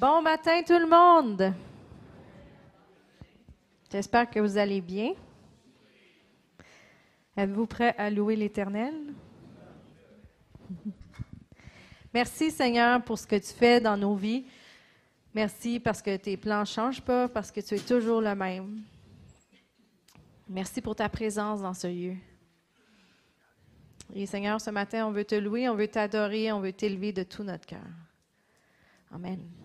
Bon matin tout le monde. J'espère que vous allez bien. Êtes-vous prêts à louer l'Éternel? Merci Seigneur pour ce que tu fais dans nos vies. Merci parce que tes plans ne changent pas, parce que tu es toujours le même. Merci pour ta présence dans ce lieu. Et Seigneur, ce matin, on veut te louer, on veut t'adorer, on veut t'élever de tout notre cœur. Amen.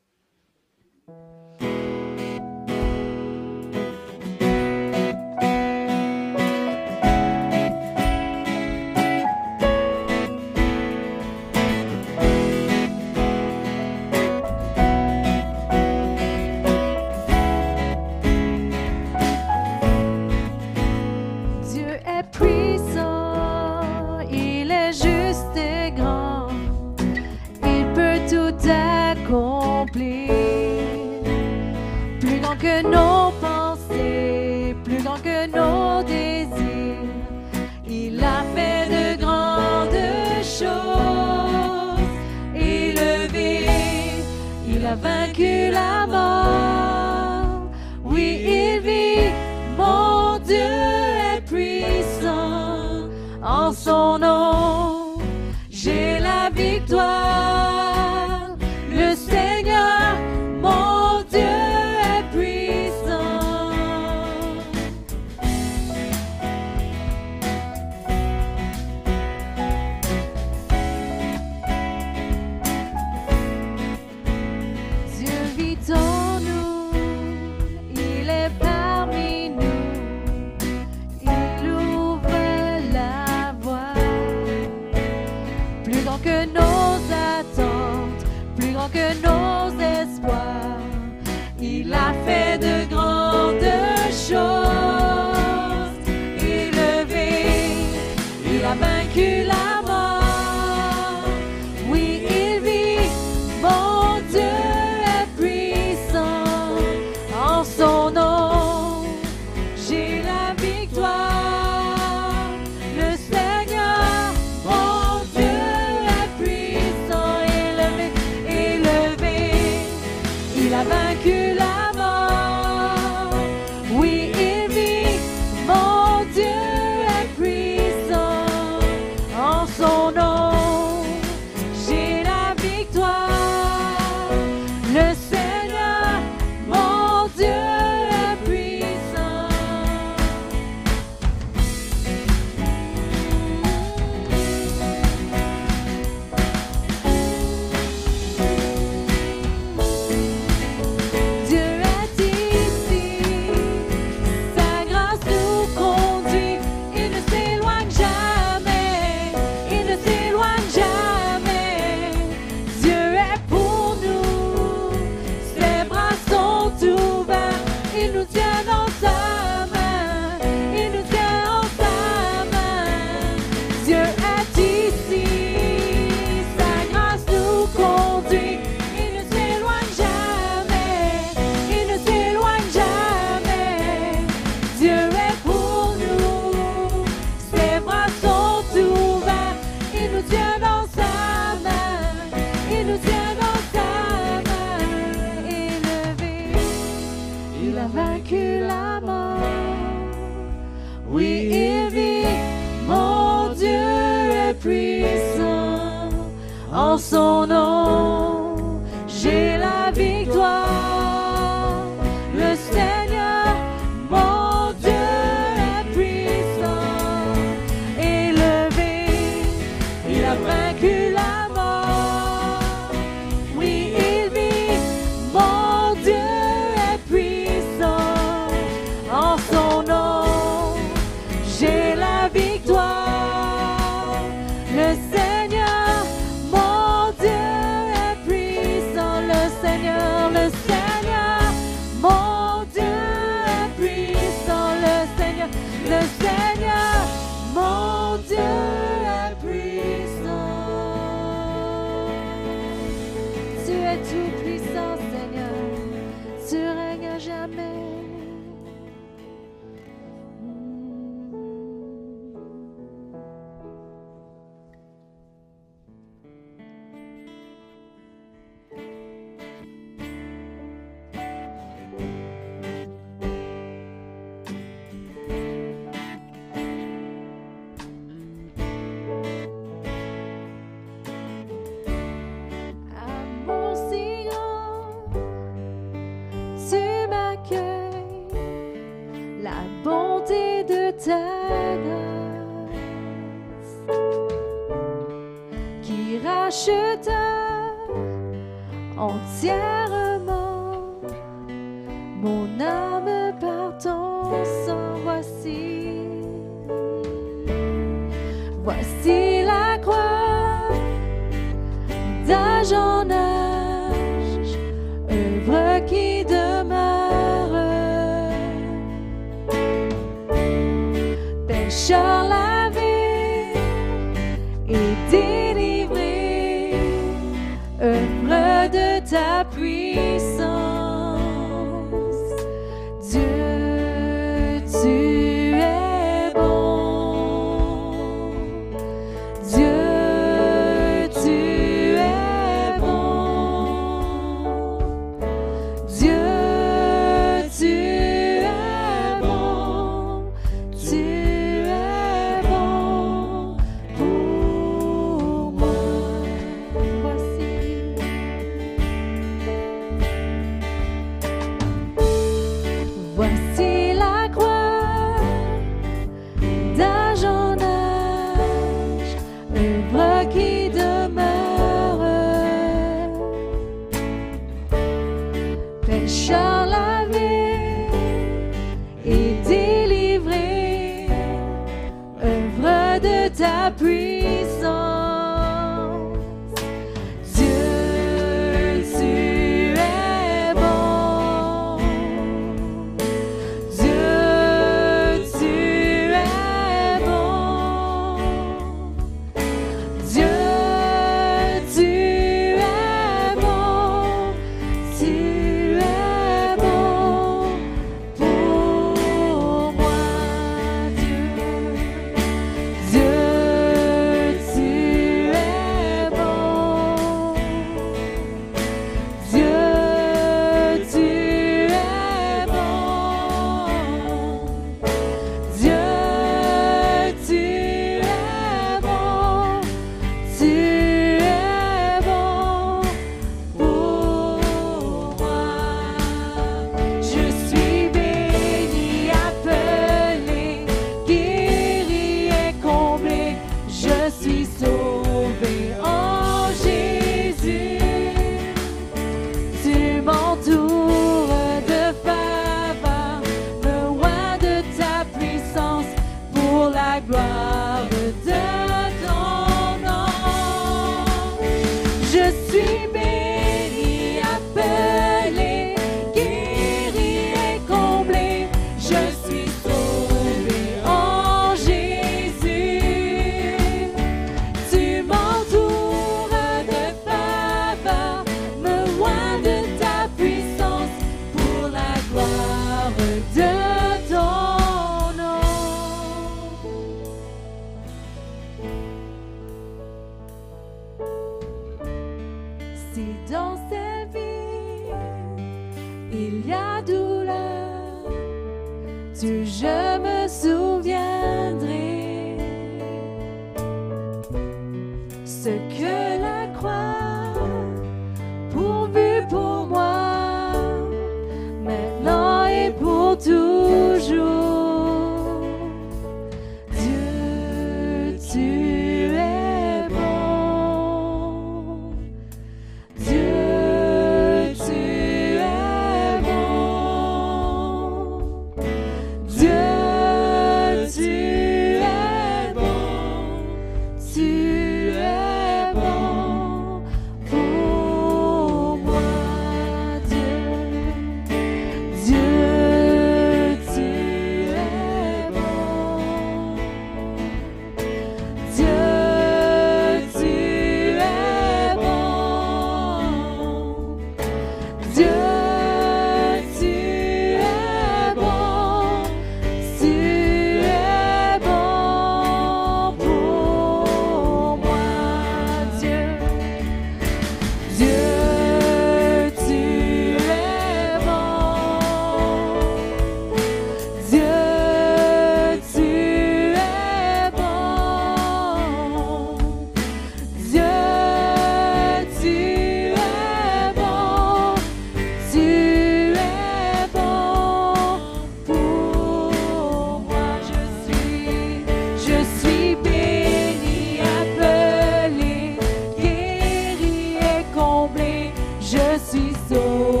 see so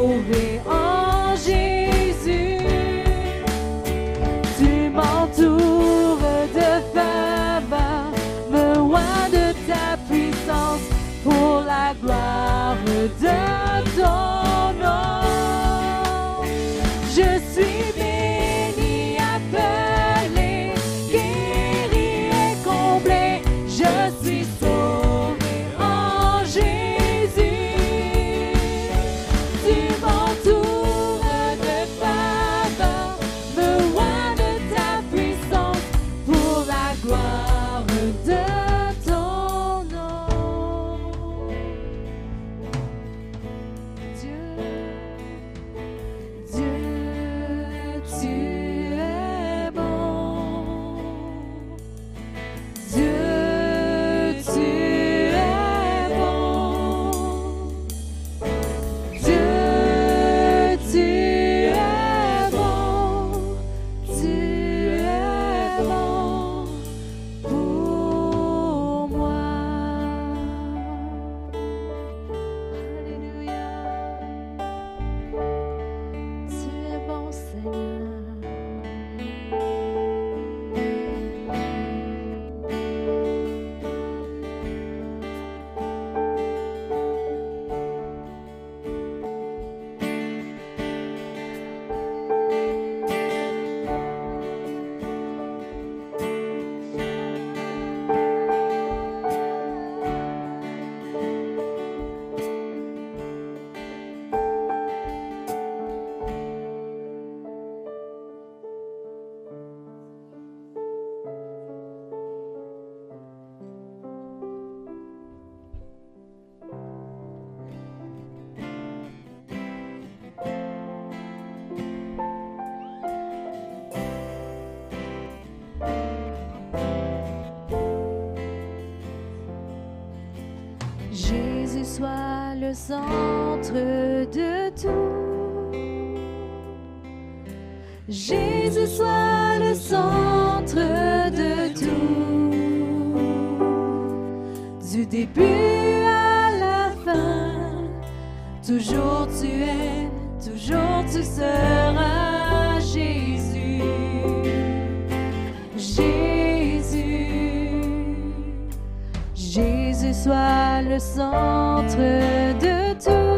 sois le centre de tout.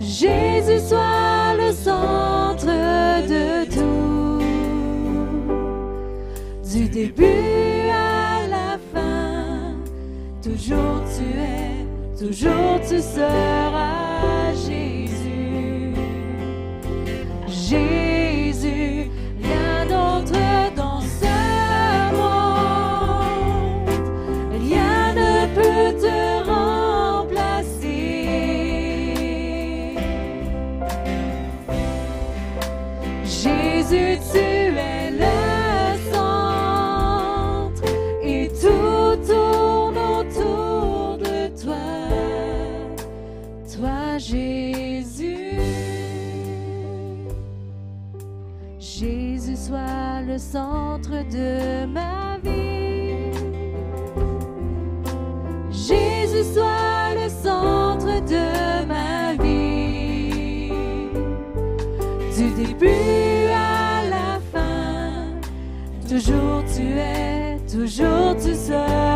Jésus soit le centre de tout. Du début à la fin, toujours tu es, toujours tu seras. 在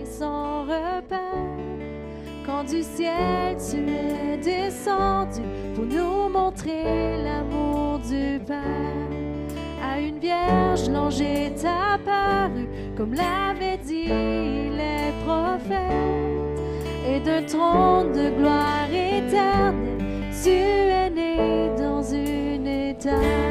et son repère. Quand du ciel tu es descendu pour nous montrer l'amour du Père. À une vierge, l'ange est apparu, comme l'avaient dit les prophètes. Et d'un trône de gloire éternelle, tu es né dans une éternelle.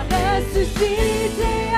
Jésus-Christ m'a ressuscité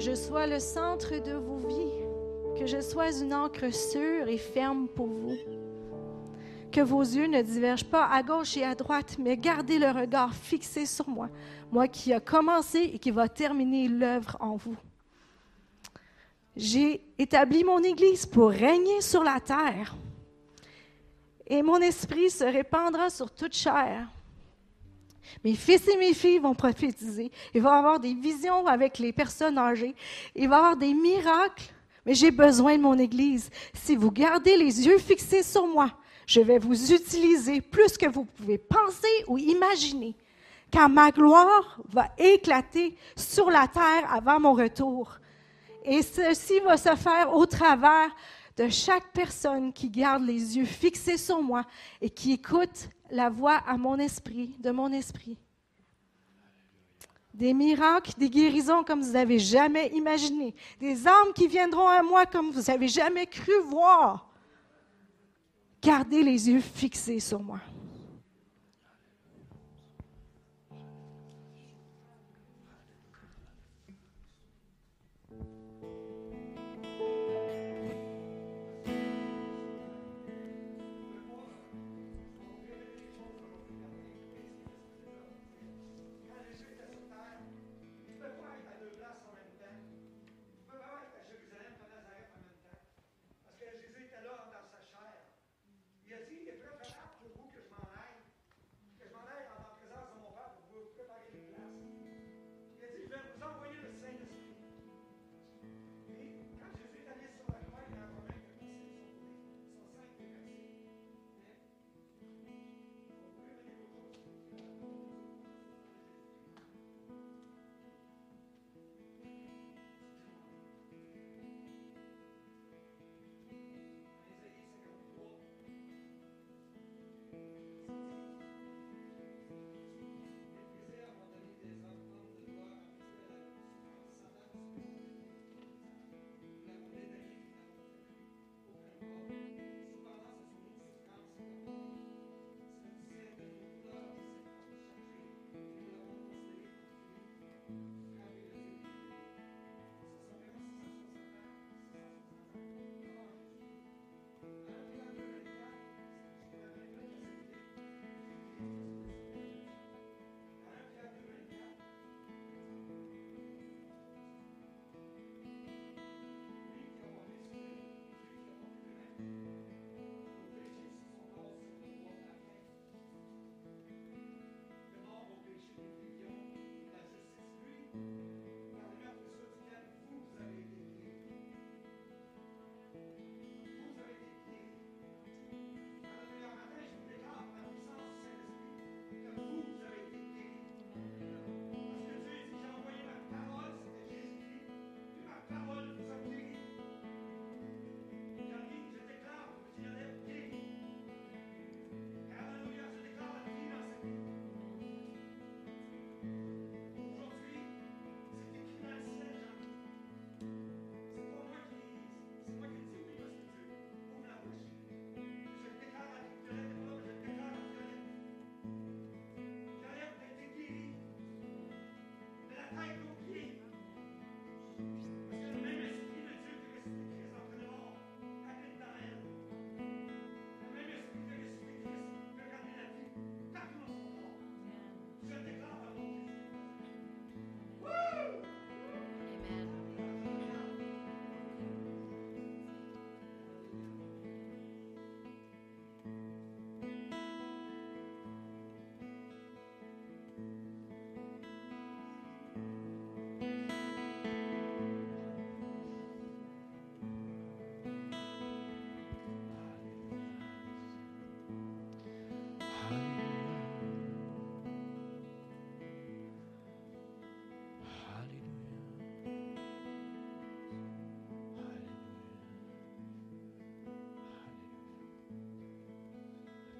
je sois le centre de vos vies, que je sois une encre sûre et ferme pour vous. Que vos yeux ne divergent pas à gauche et à droite, mais gardez le regard fixé sur moi, moi qui a commencé et qui va terminer l'œuvre en vous. J'ai établi mon Église pour régner sur la terre, et mon esprit se répandra sur toute chair. Mes fils et mes filles vont prophétiser. Il va y avoir des visions avec les personnes âgées. Il va y avoir des miracles. Mais j'ai besoin de mon Église. Si vous gardez les yeux fixés sur moi, je vais vous utiliser plus que vous pouvez penser ou imaginer, car ma gloire va éclater sur la terre avant mon retour. Et ceci va se faire au travers de chaque personne qui garde les yeux fixés sur moi et qui écoute la voix à mon esprit, de mon esprit. Des miracles, des guérisons comme vous n'avez jamais imaginé. Des âmes qui viendront à moi comme vous n'avez jamais cru voir. Gardez les yeux fixés sur moi.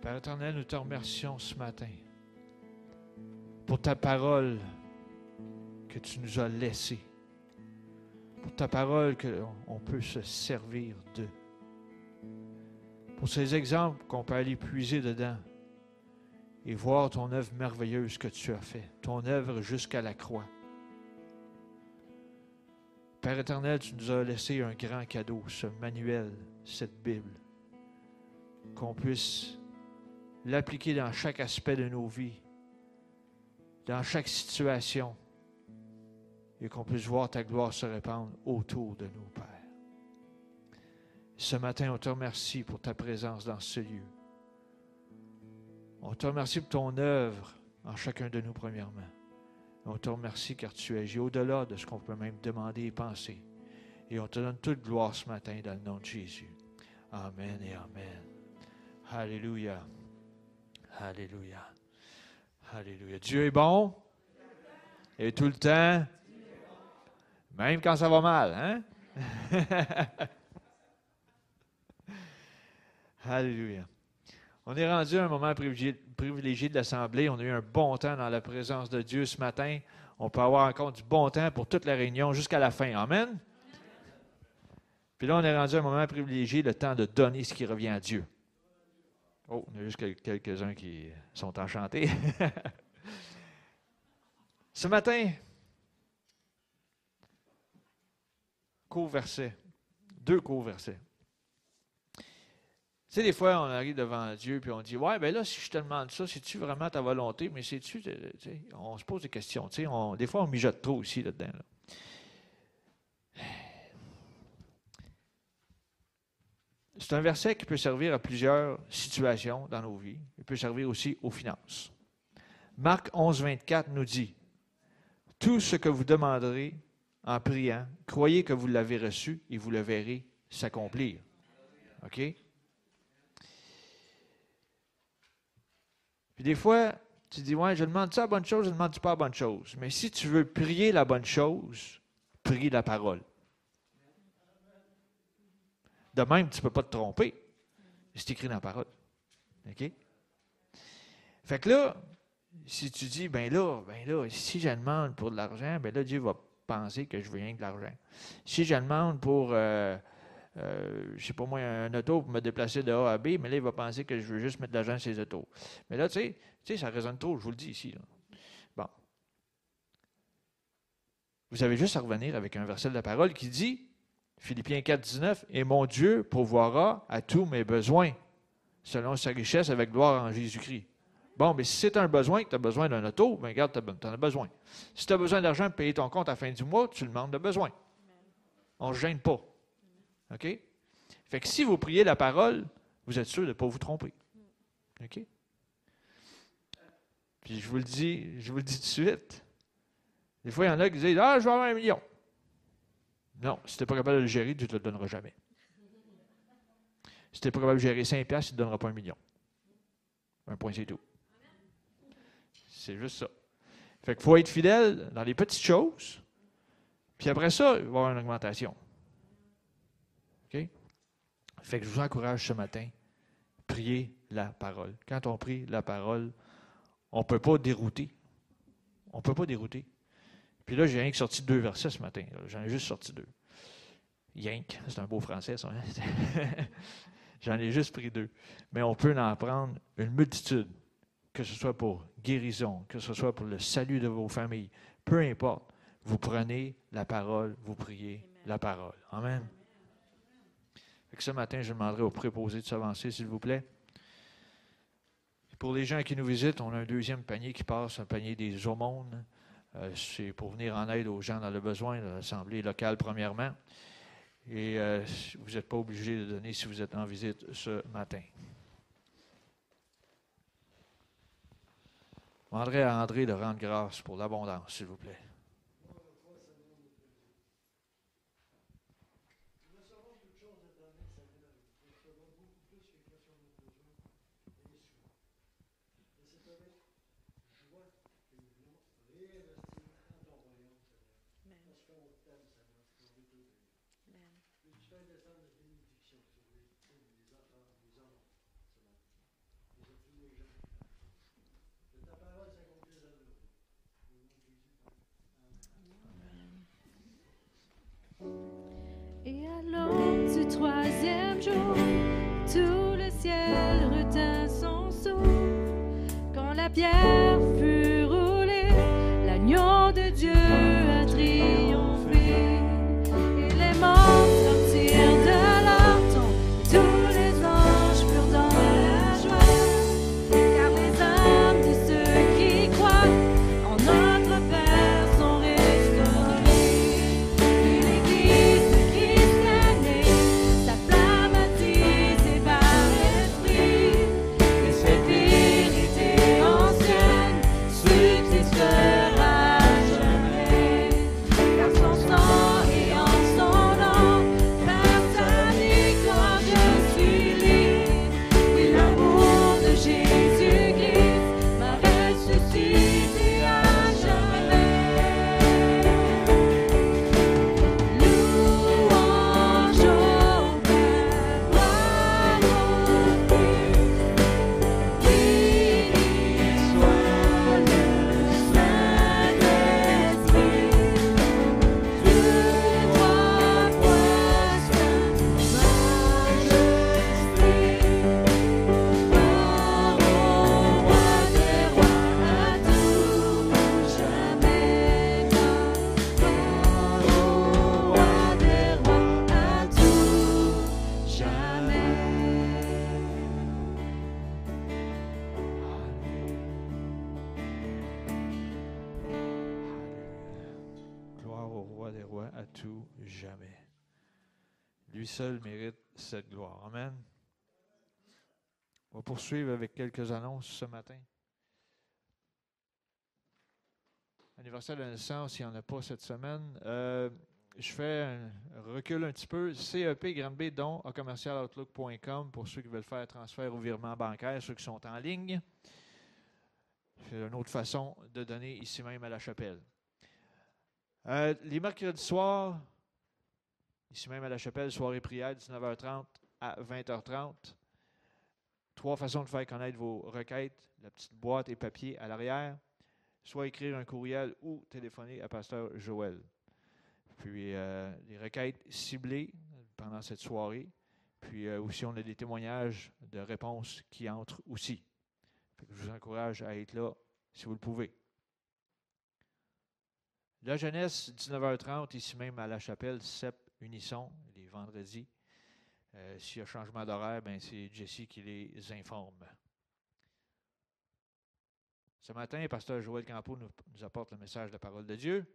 Père éternel, nous te remercions ce matin pour ta parole que tu nous as laissée, pour ta parole qu'on peut se servir de, pour ces exemples qu'on peut aller puiser dedans et voir ton œuvre merveilleuse que tu as fait, ton œuvre jusqu'à la croix. Père éternel, tu nous as laissé un grand cadeau, ce manuel, cette Bible, qu'on puisse l'appliquer dans chaque aspect de nos vies, dans chaque situation, et qu'on puisse voir ta gloire se répandre autour de nous, Père. Ce matin, on te remercie pour ta présence dans ce lieu. On te remercie pour ton œuvre en chacun de nous, premièrement. On te remercie car tu agis au-delà de ce qu'on peut même demander et penser. Et on te donne toute gloire ce matin dans le nom de Jésus. Amen et Amen. Alléluia. Alléluia. Alléluia. Dieu est bon. Et tout le temps. Même quand ça va mal, hein? Alléluia. On est rendu à un moment privilégié de l'Assemblée. On a eu un bon temps dans la présence de Dieu ce matin. On peut avoir encore du bon temps pour toute la réunion jusqu'à la fin. Amen? Puis là, on est rendu à un moment privilégié, le temps de donner ce qui revient à Dieu. Oh, il y a juste quelques-uns qui sont enchantés. ce matin, court verset, deux courts versets. Tu sais, des fois, on arrive devant Dieu puis on dit Ouais, ben là, si je te demande ça, c'est-tu vraiment ta volonté? Mais c'est-tu. On se pose des questions. Tu sais, des fois, on mijote trop aussi là-dedans. C'est un verset qui peut servir à plusieurs situations dans nos vies. Il peut servir aussi aux finances. Marc 11, 24 nous dit Tout ce que vous demanderez en priant, croyez que vous l'avez reçu et vous le verrez s'accomplir. OK? Puis des fois, tu dis, ouais, je demande ça la bonne chose, je ne demande pas la bonne chose. Mais si tu veux prier la bonne chose, prie la parole. De même, tu ne peux pas te tromper. C'est écrit dans la parole. OK? Fait que là, si tu dis, ben là, ben là, si je demande pour de l'argent, ben là, Dieu va penser que je veux rien de l'argent. Si je demande pour euh, euh, je sais pas moi, un auto pour me déplacer de A à B, mais là, il va penser que je veux juste mettre de l'argent sur les autos. Mais là, tu sais, ça résonne trop, je vous le dis ici. Bon. Vous avez juste à revenir avec un verset de la parole qui dit, Philippiens 4, 19, Et mon Dieu pourvoira à tous mes besoins, selon sa richesse avec gloire en Jésus-Christ. Bon, mais si c'est un besoin, que tu as besoin d'un auto, bien regarde, tu en as besoin. Si tu as besoin d'argent pour payer ton compte à la fin du mois, tu demandes de besoin. On ne gêne pas. OK? Fait que si vous priez la parole, vous êtes sûr de ne pas vous tromper. OK? Puis je vous le dis, je vous le dis tout de suite. Des fois, il y en a qui disent Ah, je vais avoir un million. Non, si tu n'es pas capable de le gérer, tu ne te le donneras jamais. Si tu n'es pas capable de gérer 5 piastres, tu ne te donneras pas un million. Un point, c'est tout. C'est juste ça. Fait qu'il faut être fidèle dans les petites choses. Puis après ça, il va y avoir une augmentation. Fait que je vous encourage ce matin, priez la parole. Quand on prie la parole, on ne peut pas dérouter. On ne peut pas dérouter. Puis là, j'ai rien que sorti deux versets ce matin. J'en ai juste sorti deux. Yank, c'est un beau français, ça. Hein? J'en ai juste pris deux. Mais on peut en prendre une multitude, que ce soit pour guérison, que ce soit pour le salut de vos familles. Peu importe. Vous prenez la parole, vous priez la parole. Amen ce matin, je demanderai aux préposés de s'avancer, s'il vous plaît. Pour les gens qui nous visitent, on a un deuxième panier qui passe, un panier des aumônes. Euh, c'est pour venir en aide aux gens dans le besoin, l'Assemblée locale premièrement. Et euh, vous n'êtes pas obligé de donner si vous êtes en visite ce matin. Je demanderai à André de rendre grâce pour l'abondance, s'il vous plaît. Troisième jour, tout le ciel retint son souffle. Quand la pierre fut roulée, l'agneau de Dieu Amen. On va poursuivre avec quelques annonces ce matin. Anniversaire de naissance, il n'y en a pas cette semaine. Euh, je fais un recul un petit peu. CEP Grande B, don à commercialoutlook.com pour ceux qui veulent faire transfert ou virement bancaire, ceux qui sont en ligne. C'est une autre façon de donner ici même à la chapelle. Euh, les mercredis soirs, ici même à la chapelle, soirée prière, 19h30 à 20h30. Trois façons de faire connaître vos requêtes. La petite boîte et papier à l'arrière. Soit écrire un courriel ou téléphoner à Pasteur Joël. Puis euh, les requêtes ciblées pendant cette soirée. Puis euh, aussi, on a des témoignages de réponses qui entrent aussi. je vous encourage à être là si vous le pouvez. La jeunesse, 19h30, ici même à la chapelle, CEP Unisson, les vendredis. Euh, s'il y a changement d'horaire, ben c'est Jessie qui les informe. Ce matin, le pasteur Joël Campo nous, nous, apporte le message de la parole de Dieu.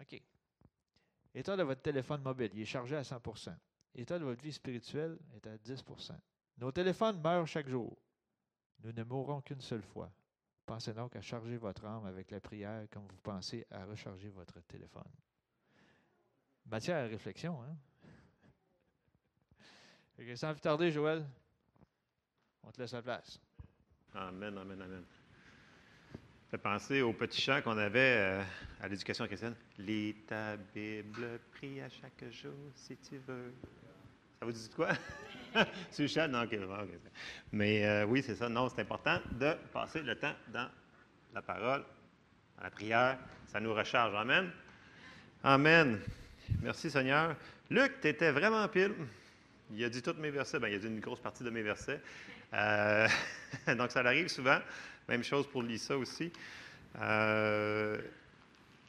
OK. État de votre téléphone mobile, il est chargé à 100% État de votre vie spirituelle est à 10% Nos téléphones meurent chaque jour. Nous ne mourrons qu'une seule fois. Pensez donc à charger votre âme avec la prière comme vous pensez à recharger votre téléphone. Matière à réflexion, hein? sans plus tarder, Joël, on te laisse la place. Amen, amen, amen. Ça penser au petit chant qu'on avait euh, à l'éducation chrétienne. Lis ta Bible, prie à chaque jour si tu veux. Ça vous dit quoi? C'est le? Non, ok. Mais euh, oui, c'est ça. Non, c'est important de passer le temps dans la parole, dans la prière. Ça nous recharge. Amen. Amen. Merci Seigneur. Luc, tu étais vraiment pile. Il a dit tous mes versets. Bien, il a dit une grosse partie de mes versets. Euh, donc, ça arrive souvent. Même chose pour Lisa aussi. Euh,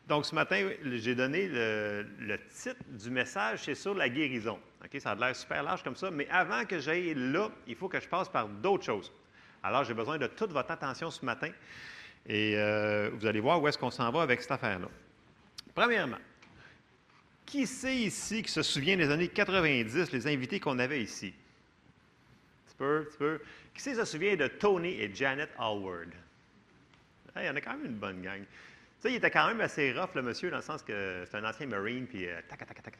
donc, ce matin, j'ai donné le, titre du message, c'est sur la guérison. Ok, Ça a l'air super large comme ça, mais avant que j'aille là, il faut que je passe par d'autres choses. Alors, j'ai besoin de toute votre attention ce matin et euh, vous allez voir où est-ce qu'on s'en va avec cette affaire-là. Premièrement, qui c'est ici qui se souvient des années 90, les invités qu'on avait ici? Un petit peu, un petit peu. Qui c'est qui se souvient de Tony et Janet Allward? il y en a quand même une bonne gang. Tu sais, il était quand même assez rough, le monsieur, dans le sens que c'est un ancien Marine, puis euh, tac, tac, tac, tac,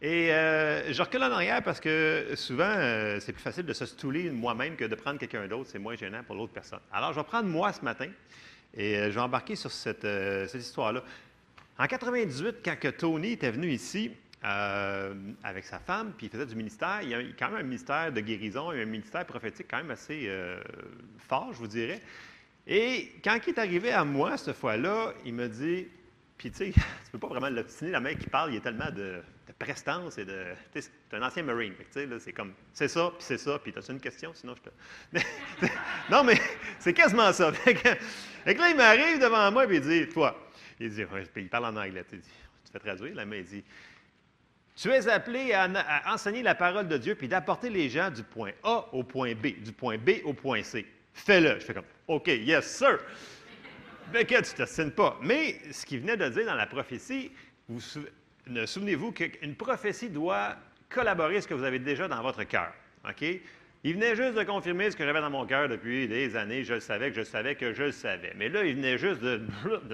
Et euh, je recule en arrière parce que souvent, euh, c'est plus facile de se stouler moi-même que de prendre quelqu'un d'autre. C'est moins gênant pour l'autre personne. Alors, je vais prendre moi ce matin et je vais embarquer sur cette histoire-là. En 98, quand Tony était venu ici avec sa femme, puis il faisait du ministère, il y a quand même un ministère de guérison, un ministère prophétique quand même assez fort, je vous dirais. Et quand il est arrivé à moi cette fois-là, il me dit, puis tu sais, tu peux pas vraiment l'obstiner, la mec qui parle, il y a tellement de, prestance et de. Tu c'est un ancien Marine, tu sais, c'est comme, c'est ça, puis c'est ça, puis t'as-tu une question, sinon je te. non, mais c'est quasiment ça. Fait que, là, il m'arrive devant moi, puis il dit, toi, il dit, il parle en anglais, tu fais traduire, là, mais il dit, tu es appelé à, enseigner la parole de Dieu, puis d'apporter les gens du point A au point B, du point B au point C. Fais-le. Je fais comme, OK, yes, sir. Mais que tu ne pas. Mais ce qu'il venait de dire dans la prophétie, vous souvenez-vous qu'une prophétie doit collaborer ce que vous avez déjà dans votre cœur. OK? Il venait juste de confirmer ce que j'avais dans mon cœur depuis des années. Je le savais que je savais que je le savais. Mais là, il venait juste de,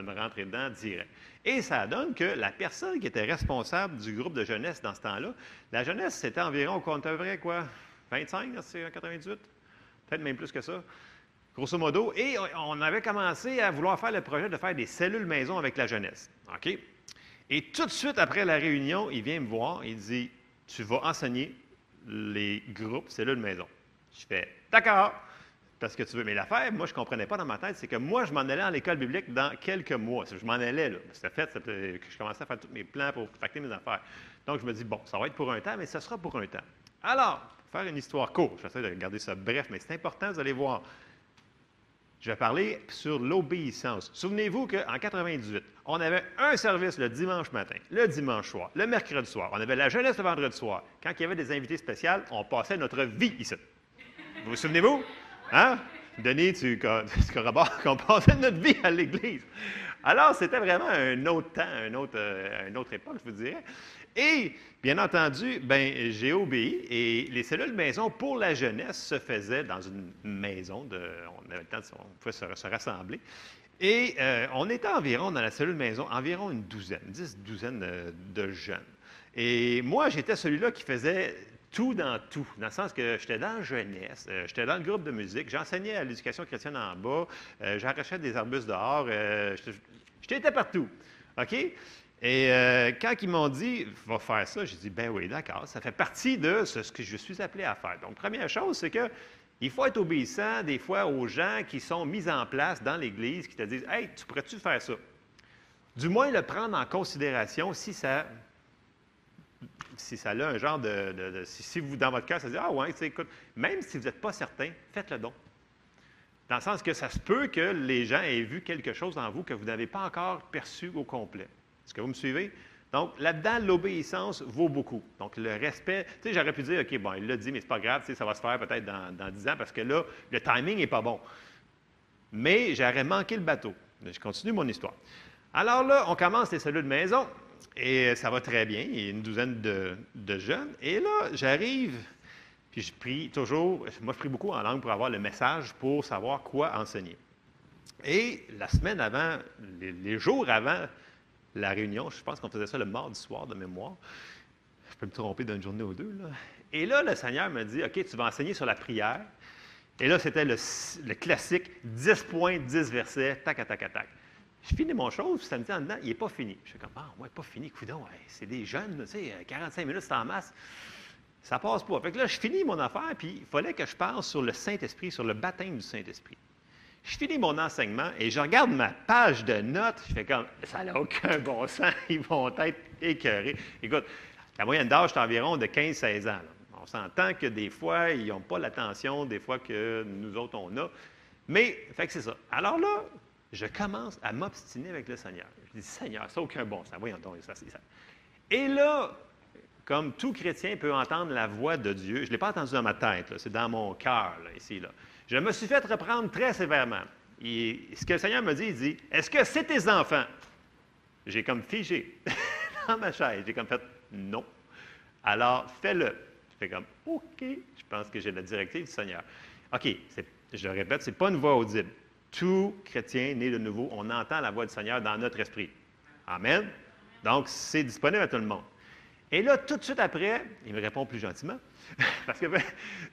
me rentrer dedans direct. Et ça donne que la personne qui était responsable du groupe de jeunesse dans ce temps-là, la jeunesse, c'était environ, on compte vrai, quoi, 25, c'est 98? Peut-être même plus que ça grosso modo. Et on avait commencé à vouloir faire le projet de faire des cellules maison avec la jeunesse. OK? Et tout de suite après la réunion, il vient me voir, il dit Tu vas enseigner les groupes cellules maison. Je fais D'accord, parce que tu veux. Mais l'affaire, moi, je ne comprenais pas dans ma tête, c'est que moi, je m'en allais à l'école biblique dans quelques mois. Je m'en allais, là. C'était fait, que je commençais à faire tous mes plans pour facter mes affaires. Donc, je me dis Bon, ça va être pour un temps, mais ça sera pour un temps. Alors, faire une histoire courte, j'essaie de garder ça bref, mais c'est important, vous allez voir. Je vais parler sur l'obéissance. Souvenez-vous qu'en 98, on avait un service le dimanche matin, le dimanche soir, le mercredi soir. On avait la jeunesse le vendredi soir. Quand il y avait des invités spéciaux, on passait notre vie ici. Vous vous souvenez-vous? Hein? Denis, tu, tu corrobores qu'on passait notre vie à l'Église. Alors, c'était vraiment un autre temps, autre, euh, une autre époque, je vous dirais. Et, bien entendu, ben, j'ai obéi et les cellules maison pour la jeunesse se faisaient dans une maison. De, on avait le temps, de, on pouvait se, se rassembler. Et euh, on était environ, dans la cellule maison, environ une douzaine, dix douzaines de, de jeunes. Et moi, j'étais celui-là qui faisait tout dans tout, dans le sens que j'étais dans la jeunesse, euh, j'étais dans le groupe de musique, j'enseignais à l'éducation chrétienne en bas, euh, j'arrachais des arbustes dehors, euh, j'étais partout. OK? Et quand ils m'ont dit, va faire ça, j'ai dit, ben oui, d'accord, ça fait partie de ce, ce que je suis appelé à faire. Donc, première chose, c'est que il faut être obéissant des fois aux gens qui sont mis en place dans l'Église, qui te disent, hey, tu pourrais-tu faire ça? Du moins, le prendre en considération si ça si ça a un genre de. si, vous, dans votre cœur, ça dit Ah ouais, écoute, même si vous n'êtes pas certain, faites le don. Dans le sens que ça se peut que les gens aient vu quelque chose en vous que vous n'avez pas encore perçu au complet. Est-ce que vous me suivez? Donc, là-dedans, l'obéissance vaut beaucoup. Donc, le respect, tu sais, j'aurais pu dire, OK, bon, il l'a dit, mais c'est pas grave, ça va se faire peut-être dans, dans 10 ans parce que là, le timing n'est pas bon. Mais j'aurais manqué le bateau. Je continue mon histoire. Alors là, on commence les cellules de maison et ça va très bien. Il y a une douzaine de, jeunes. Et là, j'arrive, puis je prie toujours, moi je prie beaucoup en langue pour avoir le message pour savoir quoi enseigner. Et la semaine avant, les, jours avant la réunion, je pense qu'on faisait ça le mardi soir de mémoire. Je peux me tromper d'une journée ou deux. Et là, le Seigneur me dit, OK, tu vas enseigner sur la prière. Et là, c'était le, le classique 10 points, 10 versets, tac, tac, tac, tac. Je finis mon chose, ça me dit en dedans, il n'est pas fini. Je suis comme, ah, ouais, pas fini, coudon, c'est des jeunes, tu sais, 45 minutes, c'est en masse. Ça passe pas. Fait que là, je finis mon affaire, puis il fallait que je parle sur le Saint-Esprit, sur le baptême du Saint-Esprit. Je finis mon enseignement et je regarde ma page de notes. Je fais comme, ça n'a aucun bon sens, ils vont être écœurés. Écoute, la moyenne d'âge est environ de 15-16 ans. On s'entend que des fois, ils n'ont pas l'attention, des fois que nous autres, on a. Mais, fait que c'est ça. Alors là, je commence à m'obstiner avec le Seigneur. Je dis, Seigneur, ça n'a aucun bon sens. Voyons donc, ça, c'est ça. Et là, comme tout chrétien peut entendre la voix de Dieu, je ne l'ai pas entendu dans ma tête, c'est dans mon cœur, ici. Là. Je me suis fait reprendre très sévèrement. Et ce que le Seigneur me dit, il dit, est-ce que c'est tes enfants? J'ai comme figé dans ma chaise. J'ai comme fait, non. Alors, fais-le. Je fais comme, OK, je pense que j'ai la directive du Seigneur. OK, je le répète, ce n'est pas une voix audible. Tout chrétien né de nouveau, on entend la voix du Seigneur dans notre esprit. Amen. Donc, c'est disponible à tout le monde. Et là, tout de suite après, il me répond plus gentiment. Parce que, ben,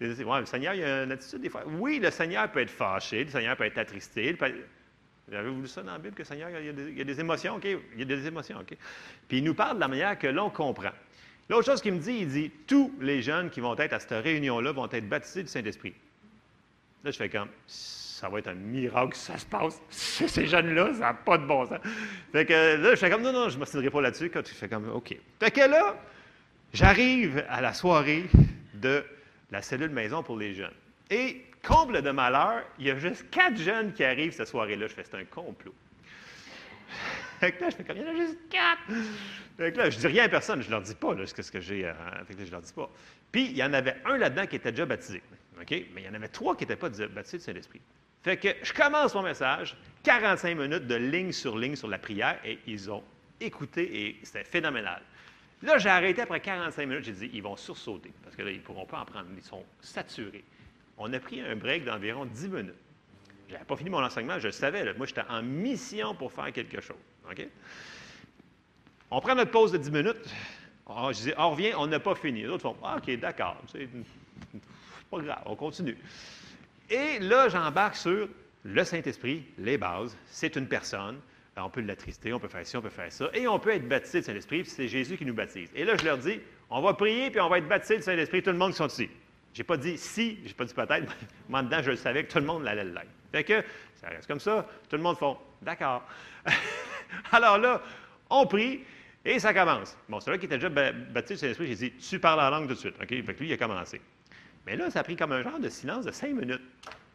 ouais, le Seigneur, il a une attitude des fois. Oui, le Seigneur peut être fâché, le Seigneur peut être attristé. peut être- Vous avez vu ça dans la Bible, que le Seigneur, il y a des, il y a des émotions, OK? Il y a des émotions, OK? Puis il nous parle de la manière que l'on comprend. L'autre chose qu'il me dit, il dit, tous les jeunes qui vont être à cette réunion-là vont être baptisés du Saint-Esprit. Là, je fais comme, ça va être un miracle que ça se passe. Ces jeunes-là, ça n'a pas de bon sens. Fait que là, je fais comme, non, non, je ne pas là-dessus. Quand tu fais comme, OK. Fait que là, j'arrive à la soirée de la cellule maison pour les jeunes. Et, comble de malheur, il y a juste quatre jeunes qui arrivent cette soirée-là. Je fais, c'est un complot. Fait que là, je fais comme, il y en a juste quatre. Fait que là, je dis rien à personne, je leur dis pas, là, ce que, j'ai. euh, là, je leur dis pas. Puis, il y en avait un là-dedans qui était déjà baptisé. OK? Mais il y en avait trois qui n'étaient pas baptisés du Saint-Esprit. Fait que je commence mon message, 45 minutes de ligne sur ligne sur la prière, et ils ont écouté, et c'était phénoménal. Là, j'ai arrêté après 45 minutes, j'ai dit, ils vont sursauter, parce que là, ils ne pourront pas en prendre, ils sont saturés. On a pris un break d'environ 10 minutes. Je n'avais pas fini mon enseignement, je le savais. Moi, j'étais en mission pour faire quelque chose. OK? On prend notre pause de 10 minutes. Ah, je dis, on revient, on n'a pas fini. Les autres font, ah, OK, d'accord. C'est pas grave, on continue. Et là, j'embarque sur le Saint-Esprit, les bases. C'est une personne. On peut l'attrister, on peut faire ci, on peut faire ça. Et on peut être baptisé du Saint-Esprit, puis c'est Jésus qui nous baptise. Et là, je leur dis, on va prier, puis on va être baptisé du Saint-Esprit, tout le monde qui sont ici. J'ai pas dit si, j'ai pas dit peut-être, mais en dedans, je le savais que tout le monde allait l'être. Fait que ça reste comme ça, tout le monde font d'accord. Alors là, on prie et ça commence. Bon, celui qui était déjà ba- baptisé du Saint-Esprit, j'ai dit Tu parles en langue tout de suite. OK? Fait que lui, il a commencé. Mais là, ça a pris comme un genre de silence de cinq minutes.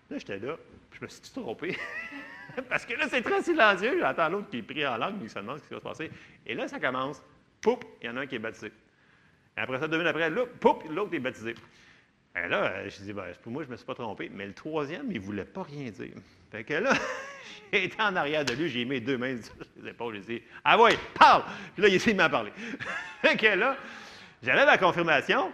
Là, j'étais là, je me suis trompé. Parce que là, c'est très silencieux. J'entends l'autre qui prie en langue, il se demande ce qui va se passer. Et là, ça commence. Poup, il y en a un qui est baptisé. Et après ça, deux minutes après, là, poup, l'autre est baptisé. Et là, je dis, ben, pour moi, je ne me suis pas trompé. Mais le troisième, il ne voulait pas rien dire. Fait que là, j'ai été en arrière de lui, j'ai mis deux mains sur les épaules, j'ai dit, ah ouais, parle! Puis là, il essaie de m'en parler. fait que là, j'avais la confirmation.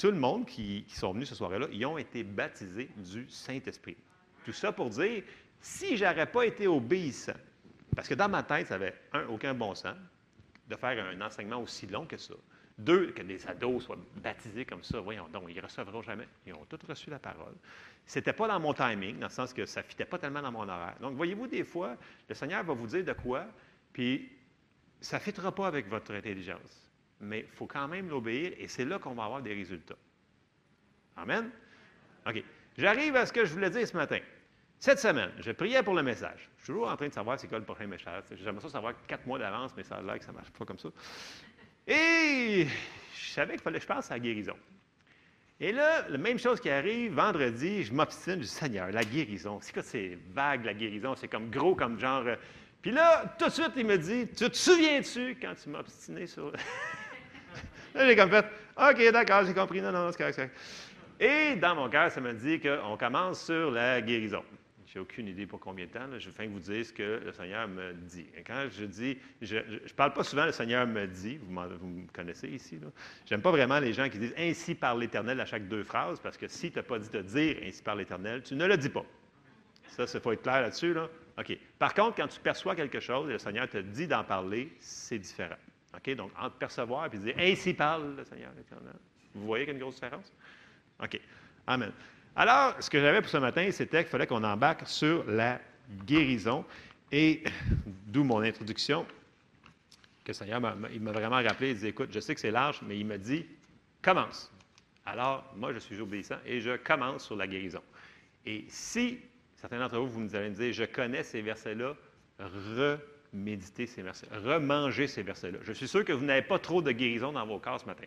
Tout le monde qui, qui sont venus ce soir-là, ils ont été baptisés du Saint-Esprit. Tout ça pour dire, si je n'aurais pas été obéissant, parce que dans ma tête, ça n'avait, un, aucun bon sens de faire un enseignement aussi long que ça. Deux, que les ados soient baptisés comme ça, voyons donc, ils ne recevront jamais. Ils ont tous reçu la parole. Ce n'était pas dans mon timing, dans le sens que ça ne fitait pas tellement dans mon horaire. Donc, voyez-vous, des fois, le Seigneur va vous dire de quoi, puis ça ne fitera pas avec votre intelligence. Mais il faut quand même l'obéir, et c'est là qu'on va avoir des résultats. Amen? OK. J'arrive à ce que je voulais dire ce matin. Cette semaine, je priais pour le message. Je suis toujours en train de savoir c'est quoi le prochain message. J'aimerais ça savoir quatre mois d'avance, mais ça a l'air que ça ne marche pas comme ça. Et je savais qu'il fallait que je pense à la guérison. Et là, la même chose qui arrive, vendredi, je m'obstine du Seigneur, la guérison. C'est quoi, c'est vague, la guérison, c'est comme gros, comme genre. Euh, puis là, tout de suite, il me dit Tu te souviens-tu quand tu m'as obstiné sur. Là, j'ai comme fait OK, d'accord, j'ai compris. Non, non, c'est correct, correct. Et dans mon cœur, ça me dit qu'on commence sur la guérison. Je n'ai aucune idée pour combien de temps. Je vais vous dire ce que le Seigneur me dit. Quand je dis, je ne parle pas souvent le Seigneur me dit, vous, me connaissez ici. Je n'aime pas vraiment les gens qui disent ainsi par l'Éternel à chaque deux phrases, parce que si tu n'as pas dit de dire ainsi par l'Éternel, tu ne le dis pas. Ça, il faut être clair là-dessus. Là. OK. Par contre, quand tu perçois quelque chose et le Seigneur te dit d'en parler, c'est différent. OK? Donc, entre percevoir et dire ainsi parle le Seigneur l'Éternel. Vous voyez qu'il y a une grosse différence? OK. Amen. Alors, ce que j'avais pour ce matin, c'était qu'il fallait qu'on embarque sur la guérison. Et d'où mon introduction, que le Seigneur m'a, vraiment rappelé, il dit, écoute, je sais que c'est large, mais il me dit, commence. Alors, moi, je suis obéissant et je commence sur la guérison. Et si certains d'entre vous, vous allez me dire, je connais ces versets-là, reméditez ces versets, remangez ces versets-là. Je suis sûr que vous n'avez pas trop de guérison dans vos corps ce matin.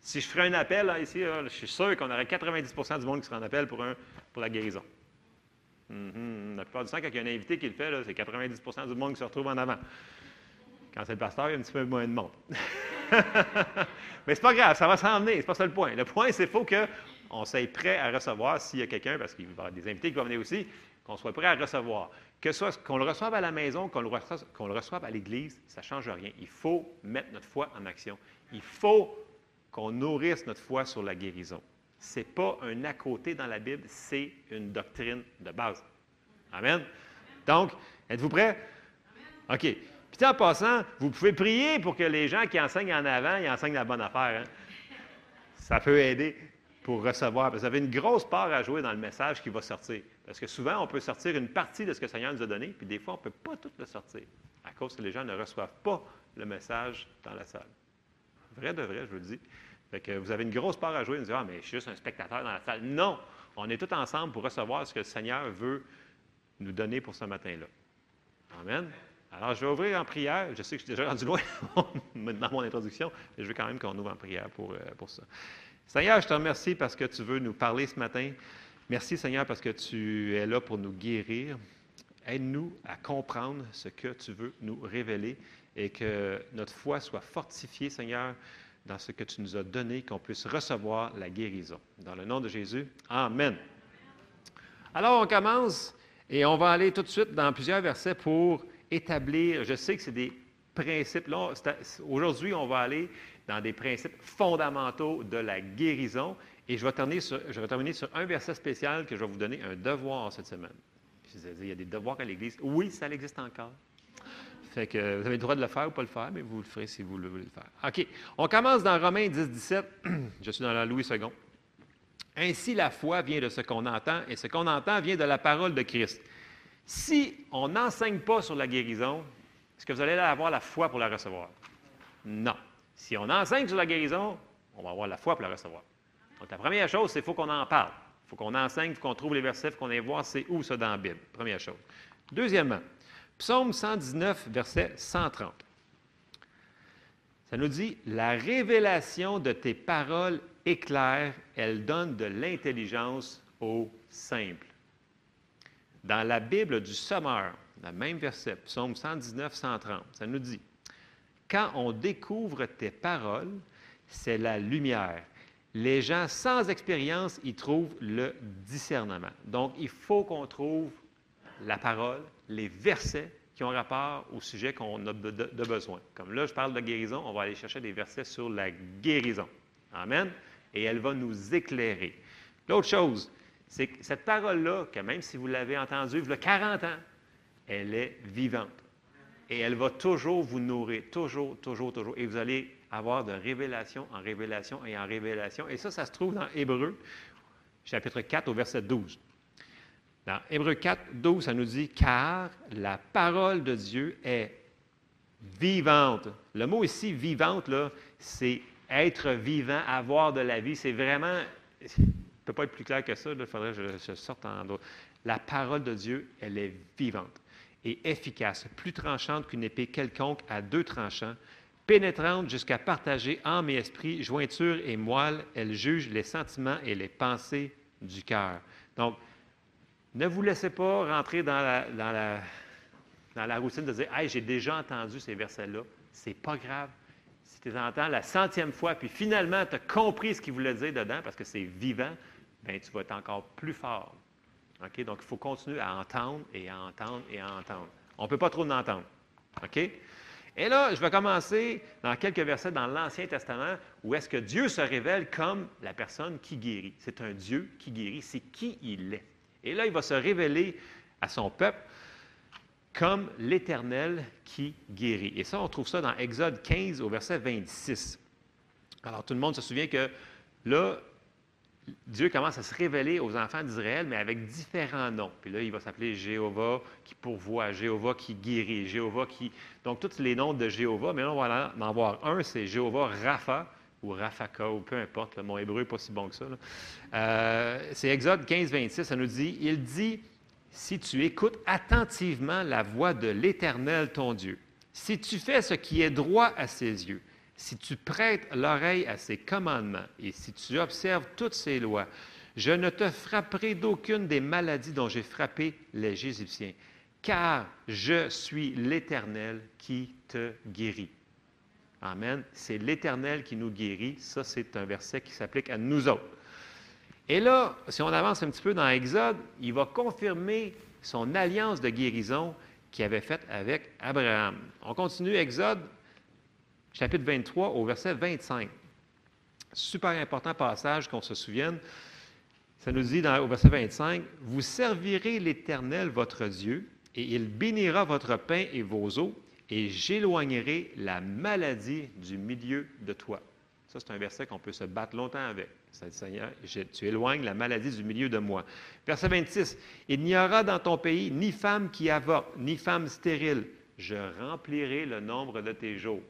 Si je ferais un appel ici, je suis sûr qu'on aurait 90% du monde qui serait en appel pour, un, pour la guérison. Mm-hmm. La plupart du temps, quand il y a un invité qui le fait, c'est 90% du monde qui se retrouve en avant. Quand c'est le pasteur, il y a un petit peu moins de monde. Mais c'est pas grave, ça va s'en venir, c'est pas ça le point. Le point, c'est qu'il faut qu'on soit prêt à recevoir s'il y a quelqu'un, parce qu'il va y avoir des invités qui vont venir aussi, qu'on soit prêt à recevoir. Que soit qu'on le reçoive à la maison, qu'on le, reçoive, qu'on le reçoive à l'Église, ça ne change rien. Il faut mettre notre foi en action. Il faut qu'on nourrisse notre foi sur la guérison. Ce n'est pas un à côté dans la Bible, c'est une doctrine de base. Amen. Donc, êtes-vous prêts? OK. Puis en passant, vous pouvez prier pour que les gens qui enseignent en avant, ils enseignent la bonne affaire. Hein. Ça peut aider pour recevoir. Vous avez une grosse part à jouer dans le message qui va sortir. Parce que souvent, on peut sortir une partie de ce que le Seigneur nous a donné, puis des fois, on ne peut pas tout le sortir, à cause que les gens ne reçoivent pas le message dans la salle. Vrai de vrai, je vous le dis. Fait que vous avez une grosse part à jouer. Vous dites, ah, mais je suis juste un spectateur dans la salle. Non! On est tous ensemble pour recevoir ce que le Seigneur veut nous donner pour ce matin-là. Amen. Alors, je vais ouvrir en prière. Je sais que je suis déjà rendu loin dans mon introduction, mais je veux quand même qu'on ouvre en prière pour, euh, pour ça. Seigneur, je te remercie parce que tu veux nous parler ce matin. Merci, Seigneur, parce que tu es là pour nous guérir. Aide-nous à comprendre ce que tu veux nous révéler et que notre foi soit fortifiée, Seigneur, dans ce que tu nous as donné, qu'on puisse recevoir la guérison. Dans le nom de Jésus, Amen. Alors, on commence et on va aller tout de suite dans plusieurs versets pour établir, je sais que c'est des principes, aujourd'hui, on va aller dans des principes fondamentaux de la guérison et je vais, terminer sur, un verset spécial que je vais vous donner un devoir cette semaine. Il y a des devoirs à l'Église. Oui, ça existe encore. Fait que vous avez le droit de le faire ou pas le faire, mais vous le ferez si vous le voulez le faire. OK. On commence dans Romains 10, 17. Je suis dans la Louis II. Ainsi, la foi vient de ce qu'on entend, et ce qu'on entend vient de la parole de Christ. Si on n'enseigne pas sur la guérison, est-ce que vous allez avoir la foi pour la recevoir? Non. Si on enseigne sur la guérison, on va avoir la foi pour la recevoir. Donc, la première chose, c'est qu'il faut qu'on en parle. Il faut qu'on enseigne, faut qu'on trouve les versets, qu'on aille voir c'est où ça dans la Bible. Première chose. Deuxièmement, Psaume 119, verset 130. Ça nous dit, la révélation de tes paroles éclaire, elle donne de l'intelligence aux simples. Dans la Bible du Sommeur, le même verset, Psaume 119, 130, ça nous dit, quand on découvre tes paroles, c'est la lumière, Les gens sans expérience, ils trouvent le discernement. Donc, il faut qu'on trouve la parole, les versets qui ont rapport au sujet qu'on a de, de besoin. Comme là, je parle de guérison, on va aller chercher des versets sur la guérison. Amen. Et elle va nous éclairer. L'autre chose, c'est que cette parole-là, que même si vous l'avez entendue il y a 40 ans, elle est vivante. Et elle va toujours vous nourrir, toujours, toujours, toujours. Et vous allez avoir de révélation en révélation et en révélation. Et ça, ça se trouve dans Hébreu, chapitre 4, au verset 12. Dans Hébreu 4, 12, ça nous dit Car la parole de Dieu est vivante. Le mot ici, vivante, là, c'est être vivant, avoir de la vie. C'est vraiment. Ça ne peut pas être plus clair que ça. Il faudrait que je, je sorte en. La parole de Dieu, elle est vivante et efficace, plus tranchante qu'une épée quelconque à deux tranchants, pénétrante jusqu'à partager âme et esprit, jointure et moelle, elle juge les sentiments et les pensées du cœur. Donc, ne vous laissez pas rentrer dans la, dans la, dans routine de dire Hey, j'ai déjà entendu ces versets-là. C'est pas grave. Si tu les entends la centième fois, puis finalement, tu as compris ce qu'il voulait dire dedans parce que c'est vivant, bien, tu vas être encore plus fort. Donc, il faut continuer à entendre et à entendre et à entendre. On ne peut pas trop l'entendre. Et là, je vais commencer dans quelques versets dans l'Ancien Testament où est-ce que Dieu se révèle comme la personne qui guérit. C'est un Dieu qui guérit, c'est qui il est. Et là, il va se révéler à son peuple comme l'Éternel qui guérit. Et ça, on trouve ça dans Exode 15 au verset 26. Alors, tout le monde se souvient que là, Dieu commence à se révéler aux enfants d'Israël, mais avec différents noms. Puis là, il va s'appeler Jéhovah qui pourvoit, Jéhovah qui guérit, Jéhovah qui. Donc, tous les noms de Jéhovah, mais là, on va en voir un, c'est Jéhovah Rapha, ou Rafaka, ou peu importe, mon hébreu n'est pas si bon que ça. Euh, c'est Exode 15, 26, ça nous dit Il dit, si tu écoutes attentivement la voix de l'Éternel ton Dieu, si tu fais ce qui est droit à ses yeux, si tu prêtes l'oreille à ses commandements et si tu observes toutes ses lois, je ne te frapperai d'aucune des maladies dont j'ai frappé les Égyptiens, car je suis l'Éternel qui te guérit. Amen. C'est l'Éternel qui nous guérit. Ça, c'est un verset qui s'applique à nous autres. Et là, si on avance un petit peu dans Exode, il va confirmer son alliance de guérison qu'il avait faite avec Abraham. On continue Exode chapitre 23 au verset 25. Super important passage qu'on se souvienne. Ça nous dit au verset 25, Vous servirez l'Éternel votre Dieu, et il bénira votre pain et vos eaux, et j'éloignerai la maladie du milieu de toi. Ça, c'est un verset qu'on peut se battre longtemps avec. Seigneur, tu éloignes la maladie du milieu de moi. Verset 26, Il n'y aura dans ton pays ni femme qui avorte, ni femme stérile. Je remplirai le nombre de tes jours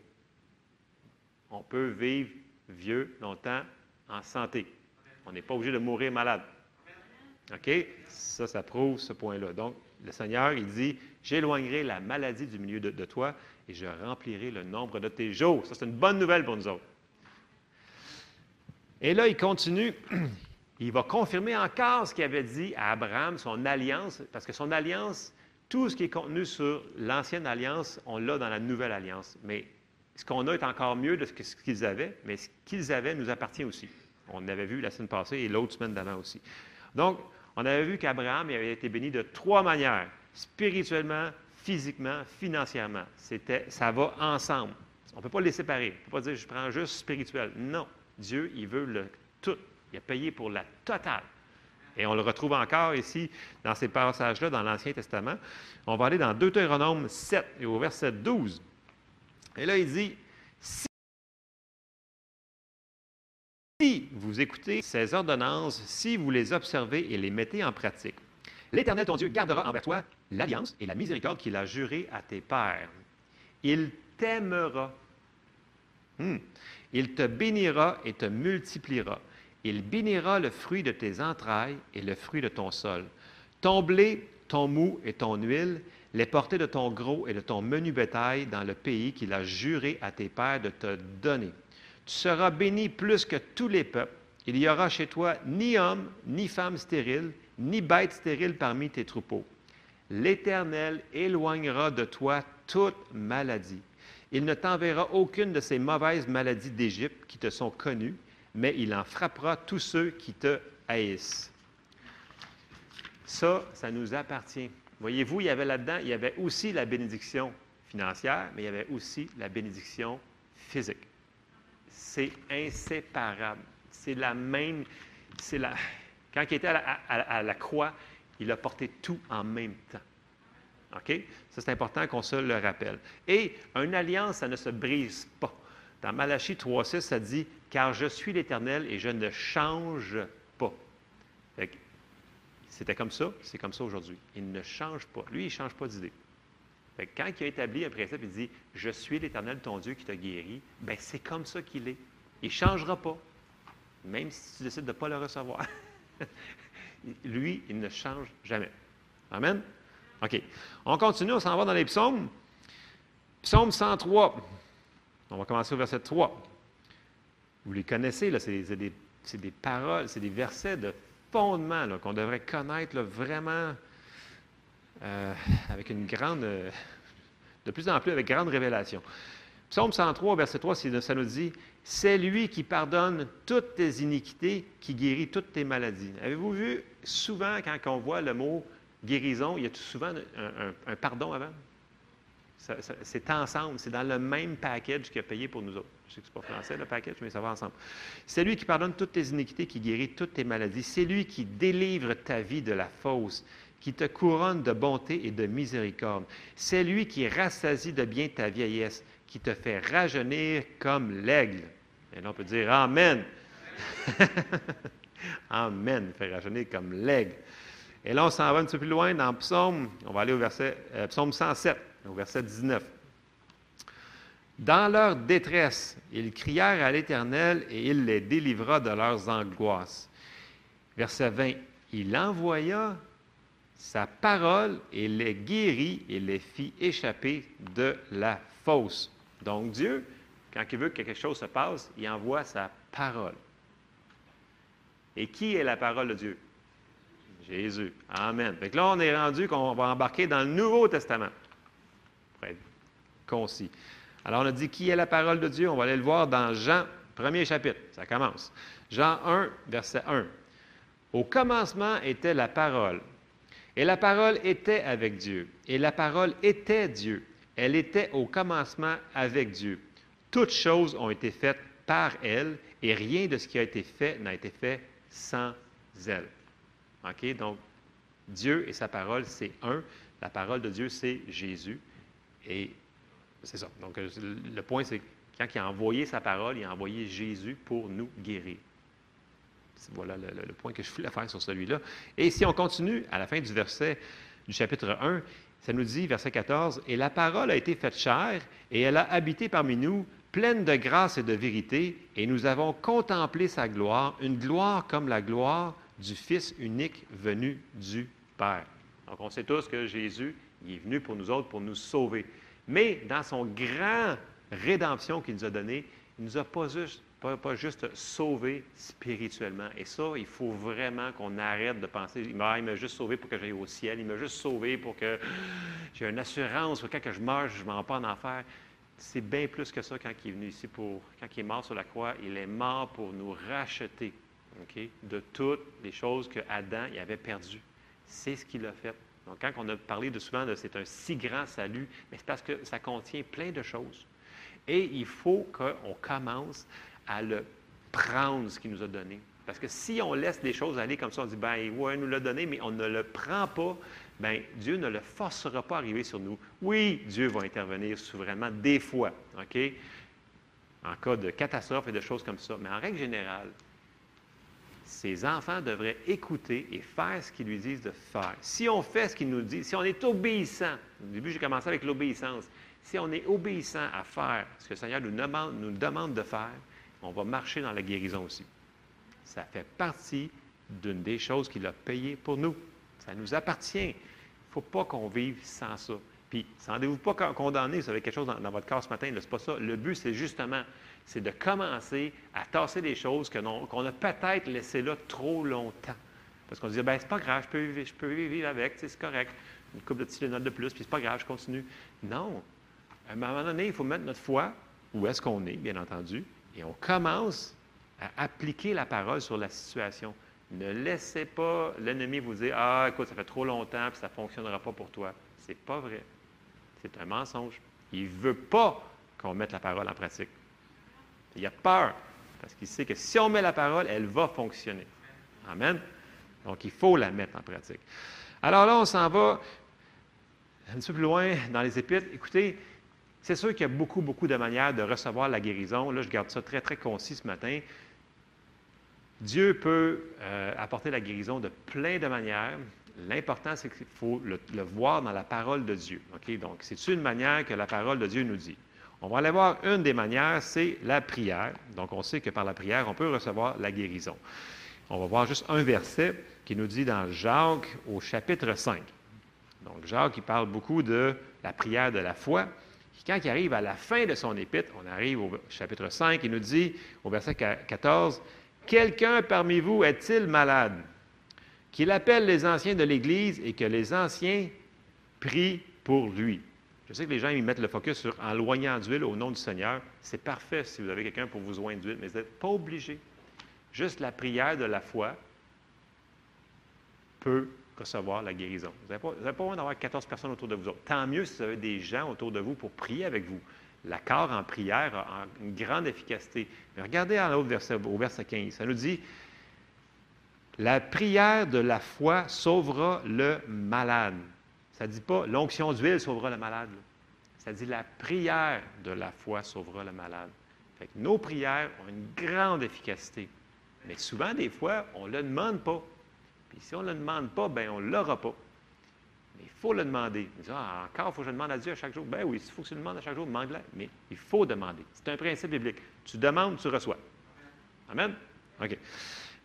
on peut vivre vieux longtemps en santé. On n'est pas obligé de mourir malade. OK? Ça, ça prouve ce point-là. Donc, le Seigneur, il dit, j'éloignerai la maladie du milieu de, toi et je remplirai le nombre de tes jours. Ça, c'est une bonne nouvelle pour nous autres. Et là, il continue. Il va confirmer encore ce qu'il avait dit à Abraham, son alliance, parce que son alliance, tout ce qui est contenu sur l'ancienne alliance, on l'a dans la nouvelle alliance. Mais ce qu'on a est encore mieux de ce qu'ils avaient, mais ce qu'ils avaient nous appartient aussi. On l'avait vu la semaine passée et l'autre semaine d'avant aussi. Donc, on avait vu qu'Abraham avait été béni de trois manières, spirituellement, physiquement, financièrement. C'était, ça va ensemble. On ne peut pas les séparer. On ne peut pas dire je prends juste spirituel. Non. Dieu, il veut le tout. Il a payé pour la totale. Et on le retrouve encore ici dans ces passages-là dans l'Ancien Testament. On va aller dans Deutéronome 7 et au verset 12. Et là, il dit, si vous écoutez ces ordonnances, si vous les observez et les mettez en pratique, l'Éternel, ton Dieu, gardera envers toi l'alliance et la miséricorde qu'il a jurée à tes pères. Il t'aimera. Hmm. Il te bénira et te multipliera. Il bénira le fruit de tes entrailles et le fruit de ton sol. Ton blé, ton mou et ton huile, les portées de ton gros et de ton menu bétail dans le pays qu'il a juré à tes pères de te donner. Tu seras béni plus que tous les peuples. Il n'y aura chez toi ni homme, ni femme stérile, ni bête stérile parmi tes troupeaux. L'Éternel éloignera de toi toute maladie. Il ne t'enverra aucune de ces mauvaises maladies d'Égypte qui te sont connues, mais il en frappera tous ceux qui te haïssent. Ça, ça nous appartient. Voyez-vous, il y avait là-dedans, il y avait aussi la bénédiction financière, mais il y avait aussi la bénédiction physique. C'est inséparable. C'est la même. C'est la, quand il était à la, croix, il a porté tout en même temps. OK? Ça, c'est important qu'on se le rappelle. Et une alliance, ça ne se brise pas. Dans Malachie 3.6, ça dit Car je suis l'Éternel et je ne change pas. C'était comme ça, c'est comme ça aujourd'hui. Il ne change pas. Lui, il ne change pas d'idée. Quand il a établi un principe, il dit Je suis l'Éternel, ton Dieu qui t'a guéri, ben c'est comme ça qu'il est. Il ne changera pas, même si tu décides de ne pas le recevoir. Lui, il ne change jamais. Amen? OK. On continue, on s'en va dans les psaumes. Psaume 103. On va commencer au verset 3. Vous les connaissez, là, c'est, des, des, paroles, c'est des versets de fondement qu'on devrait connaître vraiment euh, avec une grande, de plus en plus avec grande révélation. Psaume 103, verset 3, ça nous dit C'est lui qui pardonne toutes tes iniquités, qui guérit toutes tes maladies. Avez-vous vu souvent, quand on voit le mot guérison, il y a souvent un, pardon avant? c'est ensemble, c'est dans le même package qu'il a payé pour nous autres. Je sais que ce pas français le package, mais ça va ensemble. C'est lui qui pardonne toutes tes iniquités, qui guérit toutes tes maladies. C'est lui qui délivre ta vie de la fausse, qui te couronne de bonté et de miséricorde. C'est lui qui rassasie de bien ta vieillesse, qui te fait rajeunir comme l'aigle. Et là, on peut dire Amen. Amen, fait rajeunir comme l'aigle. Et là, on s'en va un petit peu plus loin dans Psaume, on va aller au verset, euh, Psaume 107, au verset 19. Dans leur détresse, ils crièrent à l'Éternel et il les délivra de leurs angoisses. Verset 20. Il envoya sa parole et les guérit et les fit échapper de la fosse. Donc Dieu, quand il veut que quelque chose se passe, il envoie sa parole. Et qui est la parole de Dieu? Jésus. Amen. Fait là, on est rendu qu'on va embarquer dans le Nouveau Testament. Pour être concis. Alors, on a dit qui est la parole de Dieu? On va aller le voir dans Jean, premier chapitre. Ça commence. Jean 1, verset 1. Au commencement était la parole. Et la parole était avec Dieu. Et la parole était Dieu. Elle était au commencement avec Dieu. Toutes choses ont été faites par elle et rien de ce qui a été fait n'a été fait sans elle. OK? Donc, Dieu et sa parole, c'est un. La parole de Dieu, c'est Jésus. Et c'est ça. Donc, euh, le point, c'est quand il a envoyé sa parole, il a envoyé Jésus pour nous guérir. Voilà le, point que je voulais faire sur celui-là. Et si on continue à la fin du verset du chapitre 1, ça nous dit, verset 14, Et la parole a été faite chair, et elle a habité parmi nous, pleine de grâce et de vérité, et nous avons contemplé sa gloire, une gloire comme la gloire du Fils unique venu du Père. Donc, on sait tous que Jésus, il est venu pour nous autres, pour nous sauver. Mais dans son grand rédemption qu'il nous a donné, il ne nous a pas juste, pas, juste sauvés spirituellement. Et ça, il faut vraiment qu'on arrête de penser, il m'a juste sauvé pour que j'aille au ciel, il m'a juste sauvé pour que j'ai une assurance, pour quand je meurs, je ne m'en pas en enfer. C'est bien plus que ça quand il est venu ici pour, quand il est mort sur la croix, il est mort pour nous racheter de toutes les choses que Adam y avait perdues. C'est ce qu'il a fait. Donc, quand on a parlé de souvent de c'est un si grand salut, mais c'est parce que ça contient plein de choses. Et il faut qu'on commence à le prendre, ce qu'il nous a donné. Parce que si on laisse les choses aller comme ça, on dit, ben ouais, il nous l'a donné, mais on ne le prend pas, ben Dieu ne le forcera pas à arriver sur nous. Oui, Dieu va intervenir souverainement des fois, OK? En cas de catastrophe et de choses comme ça. Mais en règle générale, ses enfants devraient écouter et faire ce qu'ils lui disent de faire. Si on fait ce qu'il nous dit, si on est obéissant, au début j'ai commencé avec l'obéissance, si on est obéissant à faire ce que le Seigneur nous demande, de faire, on va marcher dans la guérison aussi. Ça fait partie d'une des choses qu'il a payées pour nous. Ça nous appartient. Il ne faut pas qu'on vive sans ça. Puis, rendez-vous pas condamné, vous avez quelque chose dans, votre corps ce matin, ce n'est pas ça. Le but, c'est justement c'est de commencer à tasser des choses qu'on a peut-être laissées là trop longtemps. Parce qu'on se dit, ben c'est pas grave, je peux, vivre, je peux vivre avec, c'est correct. Une coupe de Tylenol de plus, puis c'est pas grave, je continue. Non. À un moment donné, il faut mettre notre foi où est-ce qu'on est, bien entendu, et on commence à appliquer la parole sur la situation. Ne laissez pas l'ennemi vous dire Ah, écoute, ça fait trop longtemps, puis ça ne fonctionnera pas pour toi. C'est pas vrai. C'est un mensonge. Il ne veut pas qu'on mette la parole en pratique. Il a peur, parce qu'il sait que si on met la parole, elle va fonctionner. Amen. Donc, il faut la mettre en pratique. Alors là, on s'en va un petit peu plus loin dans les épîtres. Écoutez, c'est sûr qu'il y a beaucoup, beaucoup de manières de recevoir la guérison. Là, je garde ça très, très concis ce matin. Dieu peut euh, apporter la guérison de plein de manières. L'important, c'est qu'il faut le, voir dans la parole de Dieu. Donc, c'est une manière que la parole de Dieu nous dit. On va aller voir une des manières, c'est la prière. Donc, on sait que par la prière, on peut recevoir la guérison. On va voir juste un verset qui nous dit dans Jacques au chapitre 5. Donc, Jacques, il parle beaucoup de la prière de la foi. Quand il arrive à la fin de son épître, on arrive au chapitre 5, il nous dit au verset 14, Quelqu'un parmi vous est-il malade? Qu'il appelle les anciens de l'Église et que les anciens prient pour lui. Je sais que les gens ils mettent le focus sur en loignant d'huile au nom du Seigneur. C'est parfait si vous avez quelqu'un pour vous joindre d'huile, mais vous n'êtes pas obligé. Juste la prière de la foi peut recevoir la guérison. Vous n'avez pas, besoin d'avoir 14 personnes autour de vous. Tant mieux si vous avez des gens autour de vous pour prier avec vous. L'accord en prière a une grande efficacité. Mais regardez verset, au verset 15. Ça nous dit La prière de la foi sauvera le malade. Ça ne dit pas l'onction d'huile sauvera le malade. Ça dit la prière de la foi sauvera le malade. Fait que nos prières ont une grande efficacité. Mais souvent, des fois, on ne le demande pas. Puis si on ne le demande pas, bien, on ne l'aura pas. Mais il faut le demander. ah, encore, il faut que je demande à Dieu à chaque jour. Ben oui, il faut que tu le demandes à chaque jour, demande-le. Mais il faut demander. C'est un principe biblique. Tu demandes, tu reçois. Amen? OK.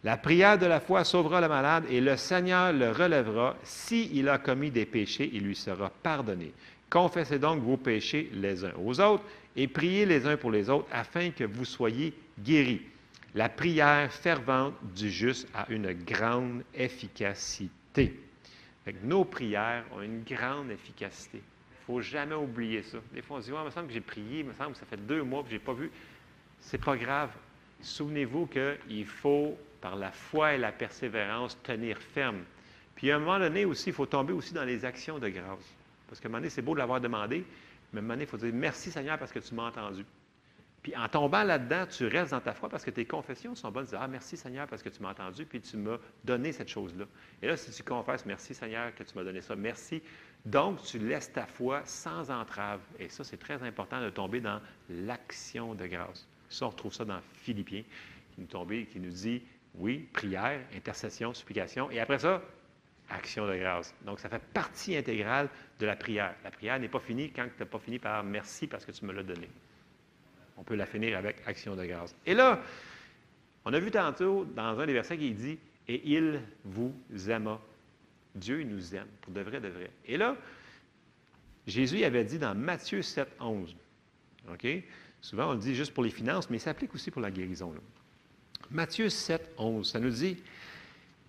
La prière de la foi sauvera le malade et le Seigneur le relèvera. S'il a commis des péchés, il lui sera pardonné. Confessez donc vos péchés les uns aux autres et priez les uns pour les autres afin que vous soyez guéris. La prière fervente du juste a une grande efficacité. nos prières ont une grande efficacité. Il ne faut jamais oublier ça. Des fois, on se dit, il me semble que j'ai prié, il me semble que ça fait deux mois que je n'ai pas vu. Ce n'est pas grave. Souvenez-vous qu'il faut, par la foi et la persévérance, tenir ferme. Puis à un moment donné aussi, il faut tomber aussi dans les actions de grâce. Parce qu'à un moment donné, c'est beau de l'avoir demandé, mais à un moment donné, il faut dire merci Seigneur parce que tu m'as entendu. Puis en tombant là-dedans, tu restes dans ta foi parce que tes confessions sont bonnes. Tu dis, ah, merci Seigneur parce que tu m'as entendu, puis tu m'as donné cette chose-là. Et là, si tu confesses, merci Seigneur que tu m'as donné ça, merci. Donc, tu laisses ta foi sans entrave. Et ça, c'est très important de tomber dans l'action de grâce. Ça, on retrouve ça dans Philippiens, qui nous, tombe, qui nous dit, oui, prière, intercession, supplication. Et après ça, action de grâce. Donc, ça fait partie intégrale de la prière. La prière n'est pas finie quand tu n'as pas fini par merci parce que tu me l'as donné. On peut la finir avec action de grâce. Et là, on a vu tantôt dans un des versets qui dit Et il vous aima. Dieu nous aime, pour de vrai, de vrai. Et là, Jésus avait dit dans Matthieu 7, 11. OK? Souvent, on le dit juste pour les finances, mais ça s'applique aussi pour la guérison. Matthieu 7, 11, ça nous dit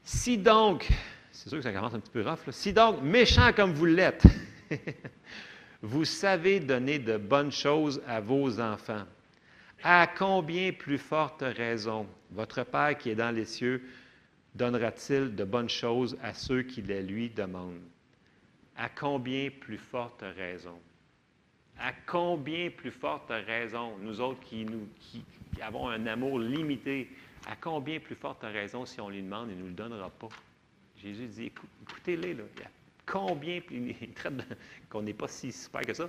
Si donc, c'est sûr que ça commence un petit peu rough, si donc, méchant comme vous l'êtes, vous savez donner de bonnes choses à vos enfants, à combien plus forte raison votre Père qui est dans les cieux donnera-t-il de bonnes choses à ceux qui les lui demandent? À combien plus forte raison? À combien plus forte raison, nous autres qui, nous, qui, avons un amour limité, à combien plus forte raison si on lui demande, il ne nous le donnera pas? Jésus dit, écoutez-les, là. il combien, il traite qu'on n'est pas si super que ça.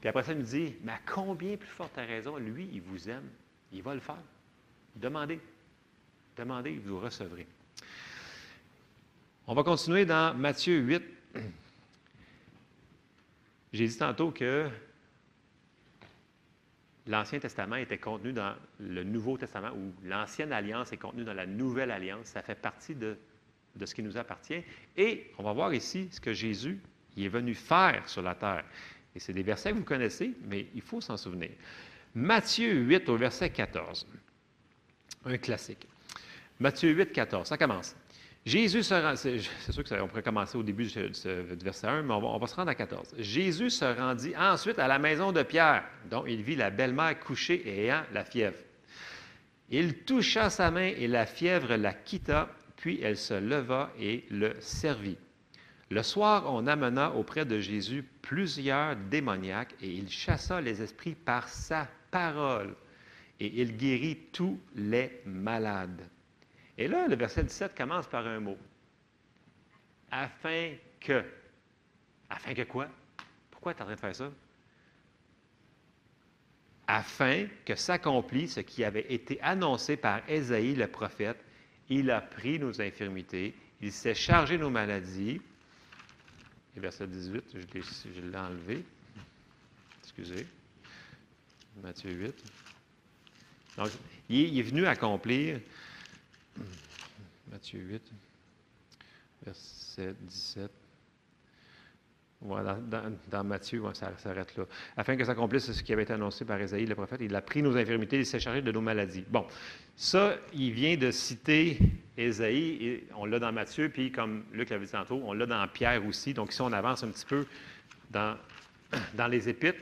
Puis après ça, il nous dit, mais à combien plus forte raison, lui, il vous aime, il va le faire. Demandez. Demandez, vous recevrez. On va continuer dans Matthieu 8. J'ai dit tantôt que l'Ancien Testament était contenu dans le Nouveau Testament, ou l'Ancienne Alliance est contenue dans la Nouvelle Alliance. Ça fait partie de, de ce qui nous appartient. Et on va voir ici ce que Jésus est venu faire sur la terre. Et c'est des versets que vous connaissez, mais il faut s'en souvenir. Matthieu 8 au verset 14. Un classique. Matthieu 8, 14. Ça commence. Jésus se c'est sûr qu'on pourrait commencer au début du verset 1, mais on va, se rendre à 14. Jésus se rendit ensuite à la maison de Pierre, dont il vit la belle-mère couchée et ayant la fièvre. Il toucha sa main et la fièvre la quitta, puis elle se leva et le servit. Le soir, on amena auprès de Jésus plusieurs démoniaques et il chassa les esprits par sa parole et il guérit tous les malades. Et là, le verset 17 commence par un mot. Afin que. Afin que quoi? Pourquoi tu es en train de faire ça? Afin que s'accomplisse ce qui avait été annoncé par Ésaïe le prophète. Il a pris nos infirmités, il s'est chargé nos maladies. Et verset 18, je l'ai enlevé. Excusez. Matthieu 8. Donc, il est venu accomplir, Matthieu 8, verset 17. Voilà, dans, Matthieu, ça s'arrête là. Afin que s'accomplisse ce qui avait été annoncé par Isaïe le prophète, il a pris nos infirmités, il s'est chargé de nos maladies. Bon, ça, il vient de citer Isaïe, on l'a dans Matthieu, puis comme Luc l'avait dit tantôt, on l'a dans Pierre aussi. Donc, si on avance un petit peu dans, dans les épîtres,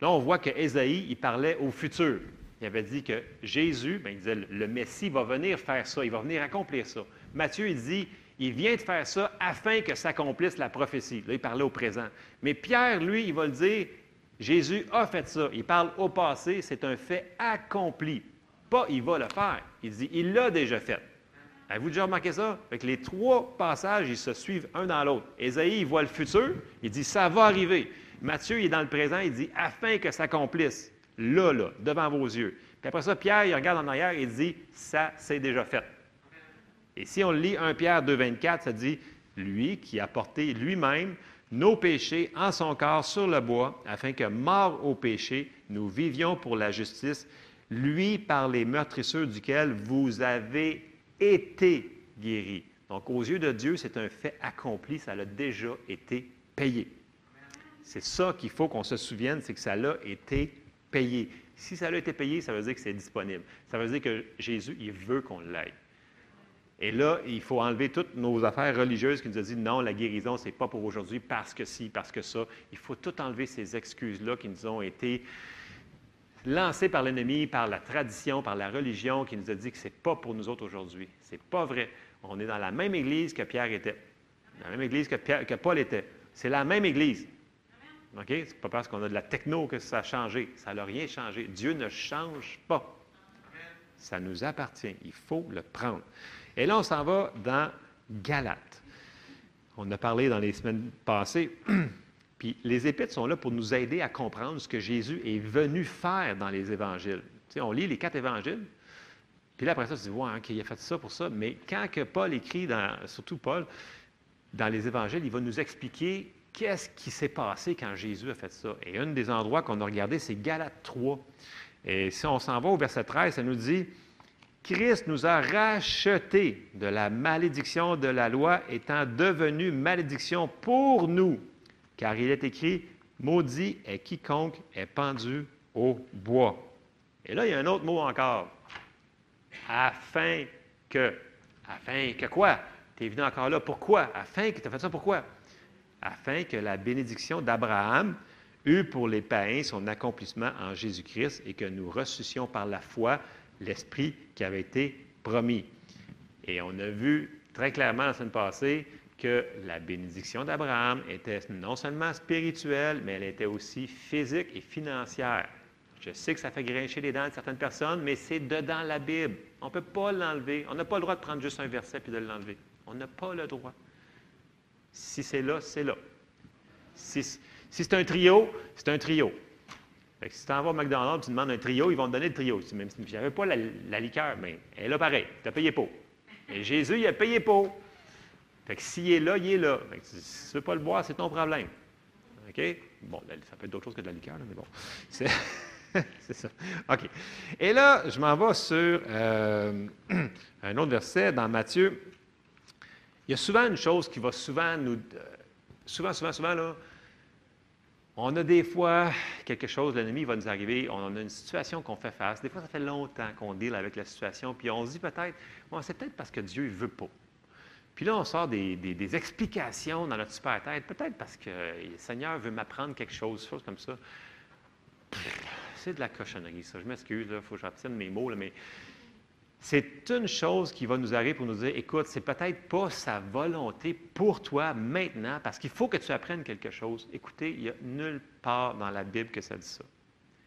là, on voit que il parlait au futur il avait dit que Jésus, bien, il disait, le Messie va venir faire ça, il va venir accomplir ça. Matthieu, il dit, il vient de faire ça afin que s'accomplisse la prophétie. Là, il parlait au présent. Mais Pierre, lui, il va le dire, Jésus a fait ça. Il parle au passé, c'est un fait accompli. Pas il va le faire. Il dit, il l'a déjà fait. Avez-vous déjà remarqué ça? Les trois passages, ils se suivent un dans l'autre. Ésaïe, il voit le futur, il dit, ça va arriver. Matthieu, il est dans le présent, il dit, afin que s'accomplisse là, là, devant vos yeux. Puis après ça, Pierre, il regarde en arrière et dit, ça, c'est déjà fait. Et si on lit 1 Pierre 2, 24, ça dit, lui qui a porté lui-même nos péchés en son corps sur le bois, afin que, mort au péché, nous vivions pour la justice, lui par les meurtrisseurs duquel vous avez été guéris. Donc, aux yeux de Dieu, c'est un fait accompli, ça a déjà été payé. C'est ça qu'il faut qu'on se souvienne, c'est que ça a été payé. Si ça a été payé, ça veut dire que c'est disponible. Ça veut dire que Jésus, il veut qu'on l'aille. Et là, il faut enlever toutes nos affaires religieuses qui nous ont dit non, la guérison, ce n'est pas pour aujourd'hui parce que si, parce que ça. Il faut tout enlever ces excuses-là qui nous ont été lancées par l'ennemi, par la tradition, par la religion, qui nous a dit que ce n'est pas pour nous autres aujourd'hui. Ce n'est pas vrai. On est dans la même église que Pierre était, la même église que, que Paul était. C'est la même église. OK? Ce n'est pas parce qu'on a de la techno que ça a changé. Ça n'a rien changé. Dieu ne change pas. Ça nous appartient. Il faut le prendre. Et là, on s'en va dans Galate. On a parlé dans les semaines passées. Puis les Épîtres sont là pour nous aider à comprendre ce que Jésus est venu faire dans les évangiles. Tu on lit les quatre évangiles, puis là, après ça, on se dit, ouais, il a fait ça pour ça. Mais quand que Paul écrit, dans, surtout Paul, dans les évangiles, il va nous expliquer qu'est-ce qui s'est passé quand Jésus a fait ça? Et un des endroits qu'on a regardé, c'est Galate 3. Et si on s'en va au verset 13, ça nous dit Christ nous a rachetés de la malédiction de la loi, étant devenu malédiction pour nous. Car il est écrit Maudit est quiconque est pendu au bois. Et là, il y a un autre mot encore. Afin que. Afin que quoi? Tu es venu encore là. Pourquoi? Afin que tu as fait ça, pourquoi? Afin que la bénédiction d'Abraham eût pour les païens son accomplissement en Jésus-Christ et que nous ressuscions par la foi l'Esprit qui avait été promis. Et on a vu très clairement la semaine passée que la bénédiction d'Abraham était non seulement spirituelle, mais elle était aussi physique et financière. Je sais que ça fait grincher les dents de certaines personnes, mais c'est dedans la Bible. On ne peut pas l'enlever. On n'a pas le droit de prendre juste un verset puis de l'enlever. On n'a pas le droit. Si c'est là, c'est là. Si, c'est un trio, c'est un trio. si tu en vas au McDonald's, tu demandes un trio, ils vont te donner le trio. Même si avait pas la, liqueur, mais elle est là pareil. Tu as payé pour. Et Jésus, il a payé pour. Fait que s'il est là, il est là. si tu ne veux pas le boire, c'est ton problème. OK? Bon, ça peut être d'autres choses que de la liqueur, mais bon. C'est ça. OK. Et là, je m'en vais sur euh, un autre verset dans Matthieu il y a souvent une chose qui va souvent nous. Euh, souvent, souvent, souvent, là, on a des fois quelque chose, l'ennemi va nous arriver, on a une situation qu'on fait face. Des fois, ça fait longtemps qu'on deal avec la situation, puis on se dit peut-être, bon, c'est peut-être parce que Dieu ne veut pas. Puis là, on sort des, explications dans notre super-tête, peut-être parce que le Seigneur veut m'apprendre quelque chose, chose comme ça. c'est de la cochonnerie, ça. Je m'excuse, il faut que j'obtienne mes mots, mais c'est une chose qui va nous arriver pour nous dire, écoute, c'est peut-être pas sa volonté pour toi maintenant, parce qu'il faut que tu apprennes quelque chose. Écoutez, il n'y a nulle part dans la Bible que ça dit ça.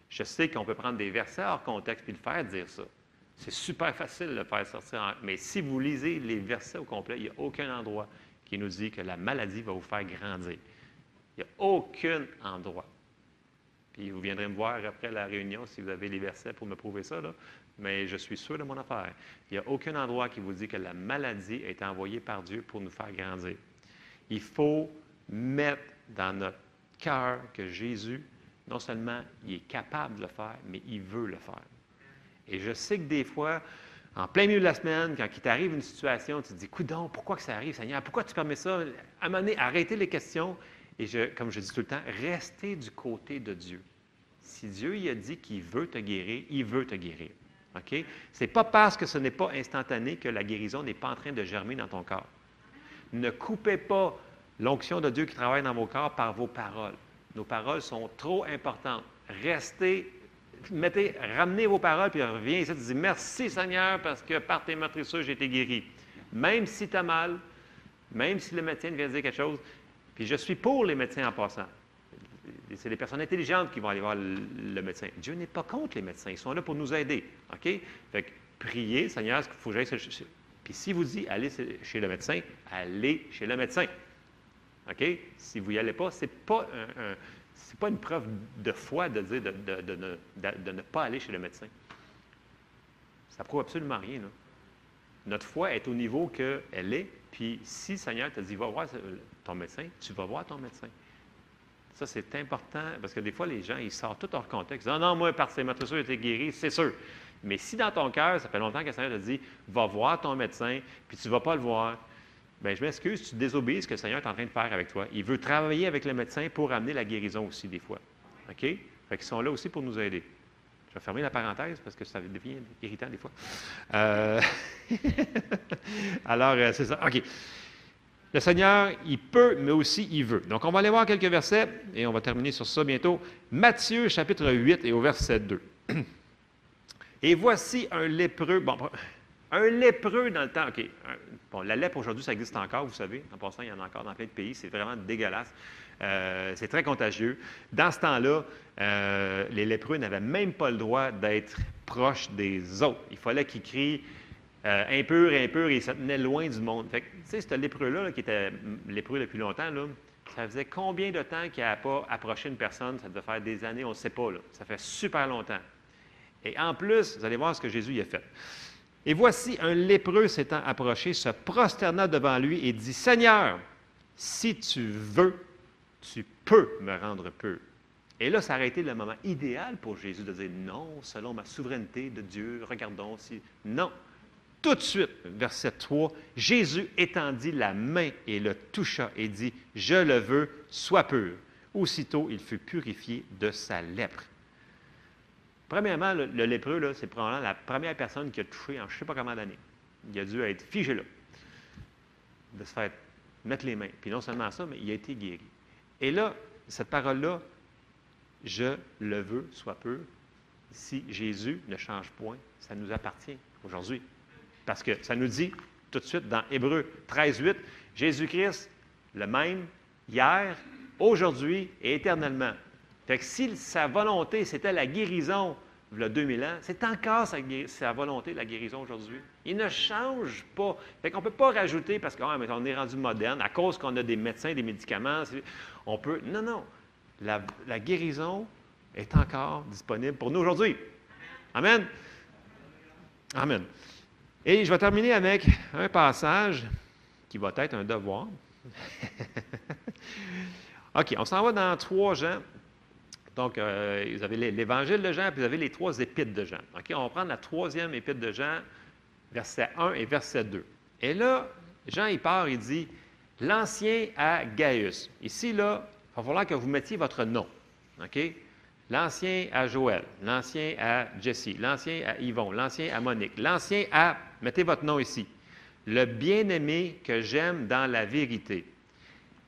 Je sais qu'on peut prendre des versets hors contexte et le faire dire ça. C'est super facile de le faire sortir. Mais si vous lisez les versets au complet, il n'y a aucun endroit qui nous dit que la maladie va vous faire grandir. Il n'y a aucun endroit. Puis vous viendrez me voir après la réunion si vous avez les versets pour me prouver ça. Mais je suis sûr de mon affaire. Il n'y a aucun endroit qui vous dit que la maladie est envoyée par Dieu pour nous faire grandir. Il faut mettre dans notre cœur que Jésus, non seulement il est capable de le faire, mais il veut le faire. Et je sais que des fois, en plein milieu de la semaine, quand il t'arrive une situation, tu te dis, donc, pourquoi que ça arrive, Seigneur? Pourquoi tu permets ça? Arrêtez les questions. Et comme je dis tout le temps, restez du côté de Dieu. Si Dieu a dit qu'il veut te guérir, il veut te guérir. Ce n'est pas parce que ce n'est pas instantané que la guérison n'est pas en train de germer dans ton corps. Ne coupez pas l'onction de Dieu qui travaille dans vos corps par vos paroles. Nos paroles sont trop importantes. Restez, mettez, ramenez vos paroles, puis reviens ici et dis Merci Seigneur, parce que par tes meurtrissures, j'ai été guéri. Même si tu as mal, même si le médecin vient dire quelque chose, puis je suis pour les médecins en passant c'est les personnes intelligentes qui vont aller voir le, médecin. Dieu n'est pas contre les médecins. Ils sont là pour nous aider. OK? Fait que priez, Seigneur, est-ce qu'il faut que j'aille Puis si vous dit allez chez le médecin, allez chez le médecin. Si vous n'y allez pas, ce n'est pas, pas une preuve de foi de dire de, ne pas aller chez le médecin. Ça ne prouve absolument rien. Notre foi est au niveau qu'elle est. Puis si Seigneur te dit va voir ton médecin, tu vas voir ton médecin. Ça, c'est important parce que des fois, les gens, ils sortent tout hors contexte. Non, non, moi, par ces j'ai été guéri, c'est sûr. Mais si dans ton cœur, ça fait longtemps que le Seigneur te dit, va voir ton médecin, puis tu ne vas pas le voir, bien, je m'excuse, tu désobéis ce que le Seigneur est en train de faire avec toi. Il veut travailler avec le médecin pour amener la guérison aussi, des fois. OK? Fait qu'ils sont là aussi pour nous aider. Je vais fermer la parenthèse parce que ça devient irritant des fois. Euh, alors, euh, c'est ça. OK. Le Seigneur, il peut, mais aussi il veut. Donc, on va aller voir quelques versets et on va terminer sur ça bientôt. Matthieu, chapitre 8 et au verset 2. Et voici un lépreux. Bon, un lépreux dans le temps. OK. Bon, la lèpre aujourd'hui, ça existe encore, vous savez. En passant, il y en a encore dans plein de pays. C'est vraiment dégueulasse. Euh, c'est très contagieux. Dans ce temps-là, euh, les lépreux n'avaient même pas le droit d'être proches des autres. Il fallait qu'ils crient euh, impur, impur, et il se tenait loin du monde. Fait tu sais, ce lépreux-là, qui était lépreux depuis longtemps, là, ça faisait combien de temps qu'il n'a pas approché une personne? Ça devait faire des années, on ne sait pas. Là. Ça fait super longtemps. Et en plus, vous allez voir ce que Jésus y a fait. Et voici un lépreux s'étant approché, se prosterna devant lui et dit, Seigneur, si tu veux, tu peux me rendre pur. Et là, ça aurait été le moment idéal pour Jésus de dire, non, selon ma souveraineté de Dieu, regardons si... Non, tout de suite, verset 3, Jésus étendit la main et le toucha et dit, Je le veux, sois pur. Aussitôt, il fut purifié de sa lèpre. Premièrement, le, lépreux, c'est probablement la première personne qui a touché en je ne sais pas combien d'années. Il a dû être figé là, de se faire mettre les mains. Puis non seulement ça, mais il a été guéri. Et là, cette parole-là, je le veux, sois pur, si Jésus ne change point, ça nous appartient aujourd'hui. Parce que ça nous dit tout de suite dans Hébreu 13, 8, Jésus-Christ, le même, hier, aujourd'hui et éternellement. Fait que si sa volonté, c'était la guérison, il y a 2000 ans, c'est encore sa, sa, volonté, la guérison aujourd'hui. Il ne change pas. Fait qu'on ne peut pas rajouter parce qu'on ah, est rendu moderne, à cause qu'on a des médecins, des médicaments, on peut. Non, non. La, la guérison est encore disponible pour nous aujourd'hui. Amen. Amen. Et je vais terminer avec un passage qui va être un devoir. OK, on s'en va dans trois Jean. Donc, euh, vous avez l'évangile de Jean, puis vous avez les trois épîtres de Jean. OK, on va prendre la troisième épître de Jean, verset 1 et verset 2. Et là, Jean, il part, il dit L'ancien à Gaius. Ici, là, il va falloir que vous mettiez votre nom. OK? L'ancien à Joël, l'ancien à Jesse, l'ancien à Yvon, l'ancien à Monique, l'ancien à Mettez votre nom ici. Le bien-aimé que j'aime dans la vérité.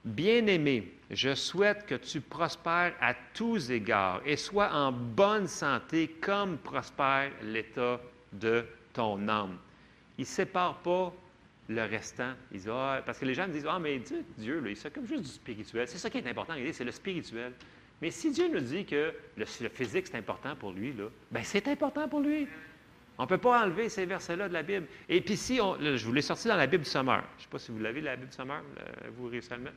Bien-aimé, je souhaite que tu prospères à tous égards et sois en bonne santé comme prospère l'état de ton âme. Il ne sépare pas le restant. Il dit, ah, parce que les gens me disent, ah, mais Dieu, Dieu là, il s'occupe juste du spirituel. C'est ça qui est important, c'est le spirituel. Mais si Dieu nous dit que le, physique, c'est important pour lui, ben c'est important pour lui. On ne peut pas enlever ces versets-là de la Bible. Et puis si, je vous l'ai sorti dans la Bible Sommeur. Je ne sais pas si vous l'avez, la Bible du Sommeur, vous réussissez à mettre.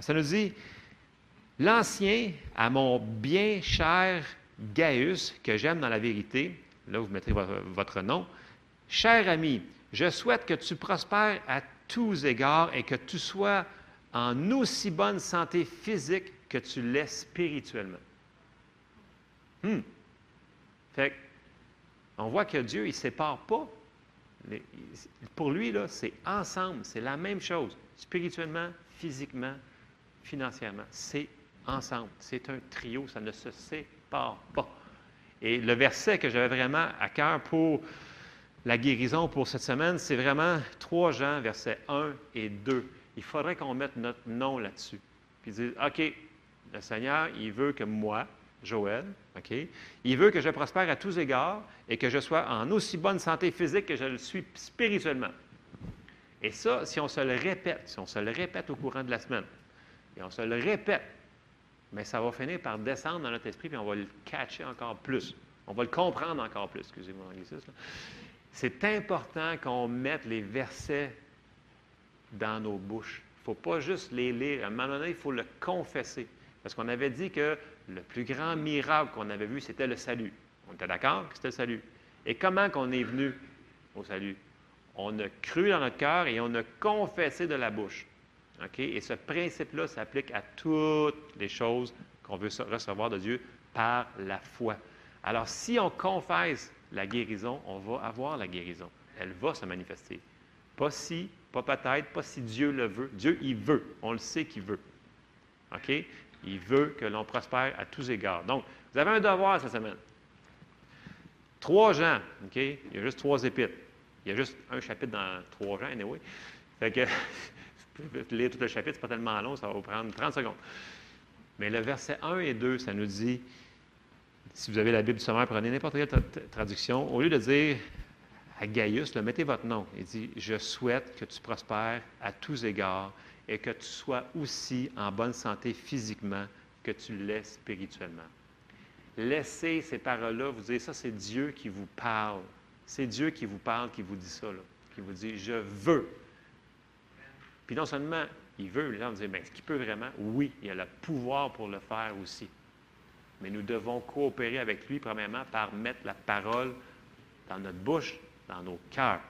Ça nous dit, l'ancien à mon bien cher Gaius, que j'aime dans la vérité, là vous mettrez votre nom, cher ami, je souhaite que tu prospères à tous égards et que tu sois en aussi bonne santé physique que tu l'es spirituellement. Hmm. Fait on voit que Dieu, il ne sépare pas. Pour lui, là, c'est ensemble, c'est la même chose, spirituellement, physiquement, financièrement. C'est ensemble. C'est un trio, ça ne se sépare pas. Et le verset que j'avais vraiment à cœur pour la guérison pour cette semaine, c'est vraiment 3 Jean, versets 1 et 2. Il faudrait qu'on mette notre nom là-dessus. Puis dire, OK, le Seigneur, il veut que moi, Joël, OK, il veut que je prospère à tous égards et que je sois en aussi bonne santé physique que je le suis spirituellement. Et ça, si on se le répète, si on se le répète au courant de la semaine, et on se le répète, mais ça va finir par descendre dans notre esprit, puis on va le catcher encore plus. On va le comprendre encore plus, excusez-moi l'anglicisme. C'est important qu'on mette les versets dans nos bouches. Il ne faut pas juste les lire. À un moment donné, il faut le confesser. Parce qu'on avait dit que le plus grand miracle qu'on avait vu, c'était le salut. On était d'accord que c'était le salut. Et comment qu'on est venu au salut? On a cru dans notre cœur et on a confessé de la bouche. Et ce principe-là s'applique à toutes les choses qu'on veut recevoir de Dieu par la foi. Alors, si on confesse la guérison, on va avoir la guérison. Elle va se manifester. Pas si, pas peut-être, pas si Dieu le veut. Dieu, il veut. On le sait qu'il veut. OK? Il veut que l'on prospère à tous égards. Donc, vous avez un devoir cette semaine. Trois gens, OK? Il y a juste trois épîtres. Il y a juste un chapitre dans trois gens, anyway. Fait que, lire tout le chapitre, c'est pas tellement long, ça va vous prendre 30 secondes. Mais le verset 1 et 2, ça nous dit si vous avez la Bible du sommaire, prenez n'importe quelle traduction. Au lieu de dire à Gaius, mettez votre nom. Il dit Je souhaite que tu prospères à tous égards et que tu sois aussi en bonne santé physiquement que tu l'es spirituellement. Laissez ces paroles-là, vous dire ça, c'est Dieu qui vous parle. C'est Dieu qui vous parle, qui vous dit ça, qui vous dit Je veux. Puis non seulement il veut, les gens dire Bien, est-ce qu'il peut vraiment? Oui, il a le pouvoir pour le faire aussi. Mais nous devons coopérer avec lui, premièrement, par mettre la parole dans notre bouche, dans nos cœurs.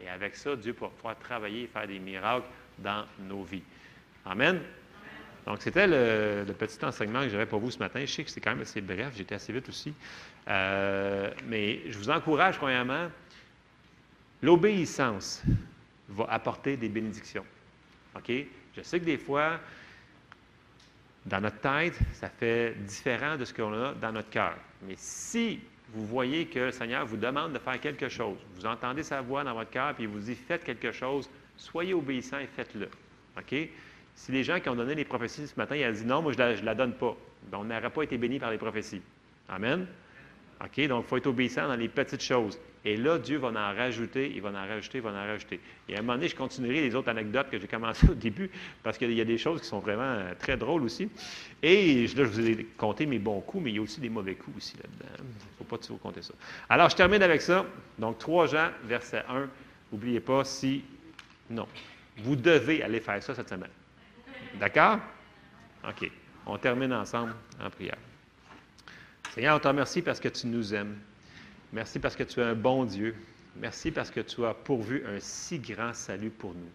Et avec ça, Dieu pourra pouvoir travailler et faire des miracles dans nos vies. Amen. Donc, c'était le, petit enseignement que j'avais pour vous ce matin. Je sais que c'est quand même assez bref, j'étais assez vite aussi. Euh, mais je vous encourage, premièrement, l'obéissance va apporter des bénédictions. OK? Je sais que des fois, dans notre tête, ça fait différent de ce qu'on a dans notre cœur. Mais si vous voyez que le Seigneur vous demande de faire quelque chose, vous entendez sa voix dans votre cœur, puis il vous dit faites quelque chose, soyez obéissants et faites-le. OK? Si les gens qui ont donné les prophéties ce matin, ils ont dit non, moi je ne la, donne pas, on n'aurait pas été bénis par les prophéties. Amen? OK? Donc, il faut être obéissant dans les petites choses. Et là, Dieu va en rajouter, il va en rajouter, il va en rajouter. Et à un moment donné, je continuerai les autres anecdotes que j'ai commencées au début, parce qu'il y a des choses qui sont vraiment euh, très drôles aussi. Et là, je vous ai compté mes bons coups, mais il y a aussi des mauvais coups aussi là-dedans. Il ne faut pas toujours compter ça. Alors, je termine avec ça. Donc, 3 Jean, verset 1. N'oubliez pas si. Non. Vous devez aller faire ça cette semaine. D'accord? OK. On termine ensemble en prière. Seigneur, on te remercie parce que tu nous aimes. Merci parce que tu es un bon Dieu. Merci parce que tu as pourvu un si grand salut pour nous.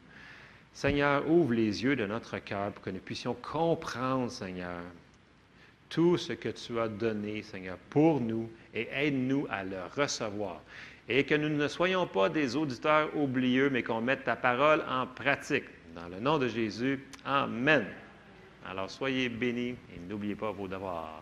Seigneur, ouvre les yeux de notre cœur pour que nous puissions comprendre, Seigneur, tout ce que tu as donné, Seigneur, pour nous et aide-nous à le recevoir. Et que nous ne soyons pas des auditeurs oublieux, mais qu'on mette ta parole en pratique. Dans le nom de Jésus, Amen. Alors soyez bénis et n'oubliez pas vos devoirs.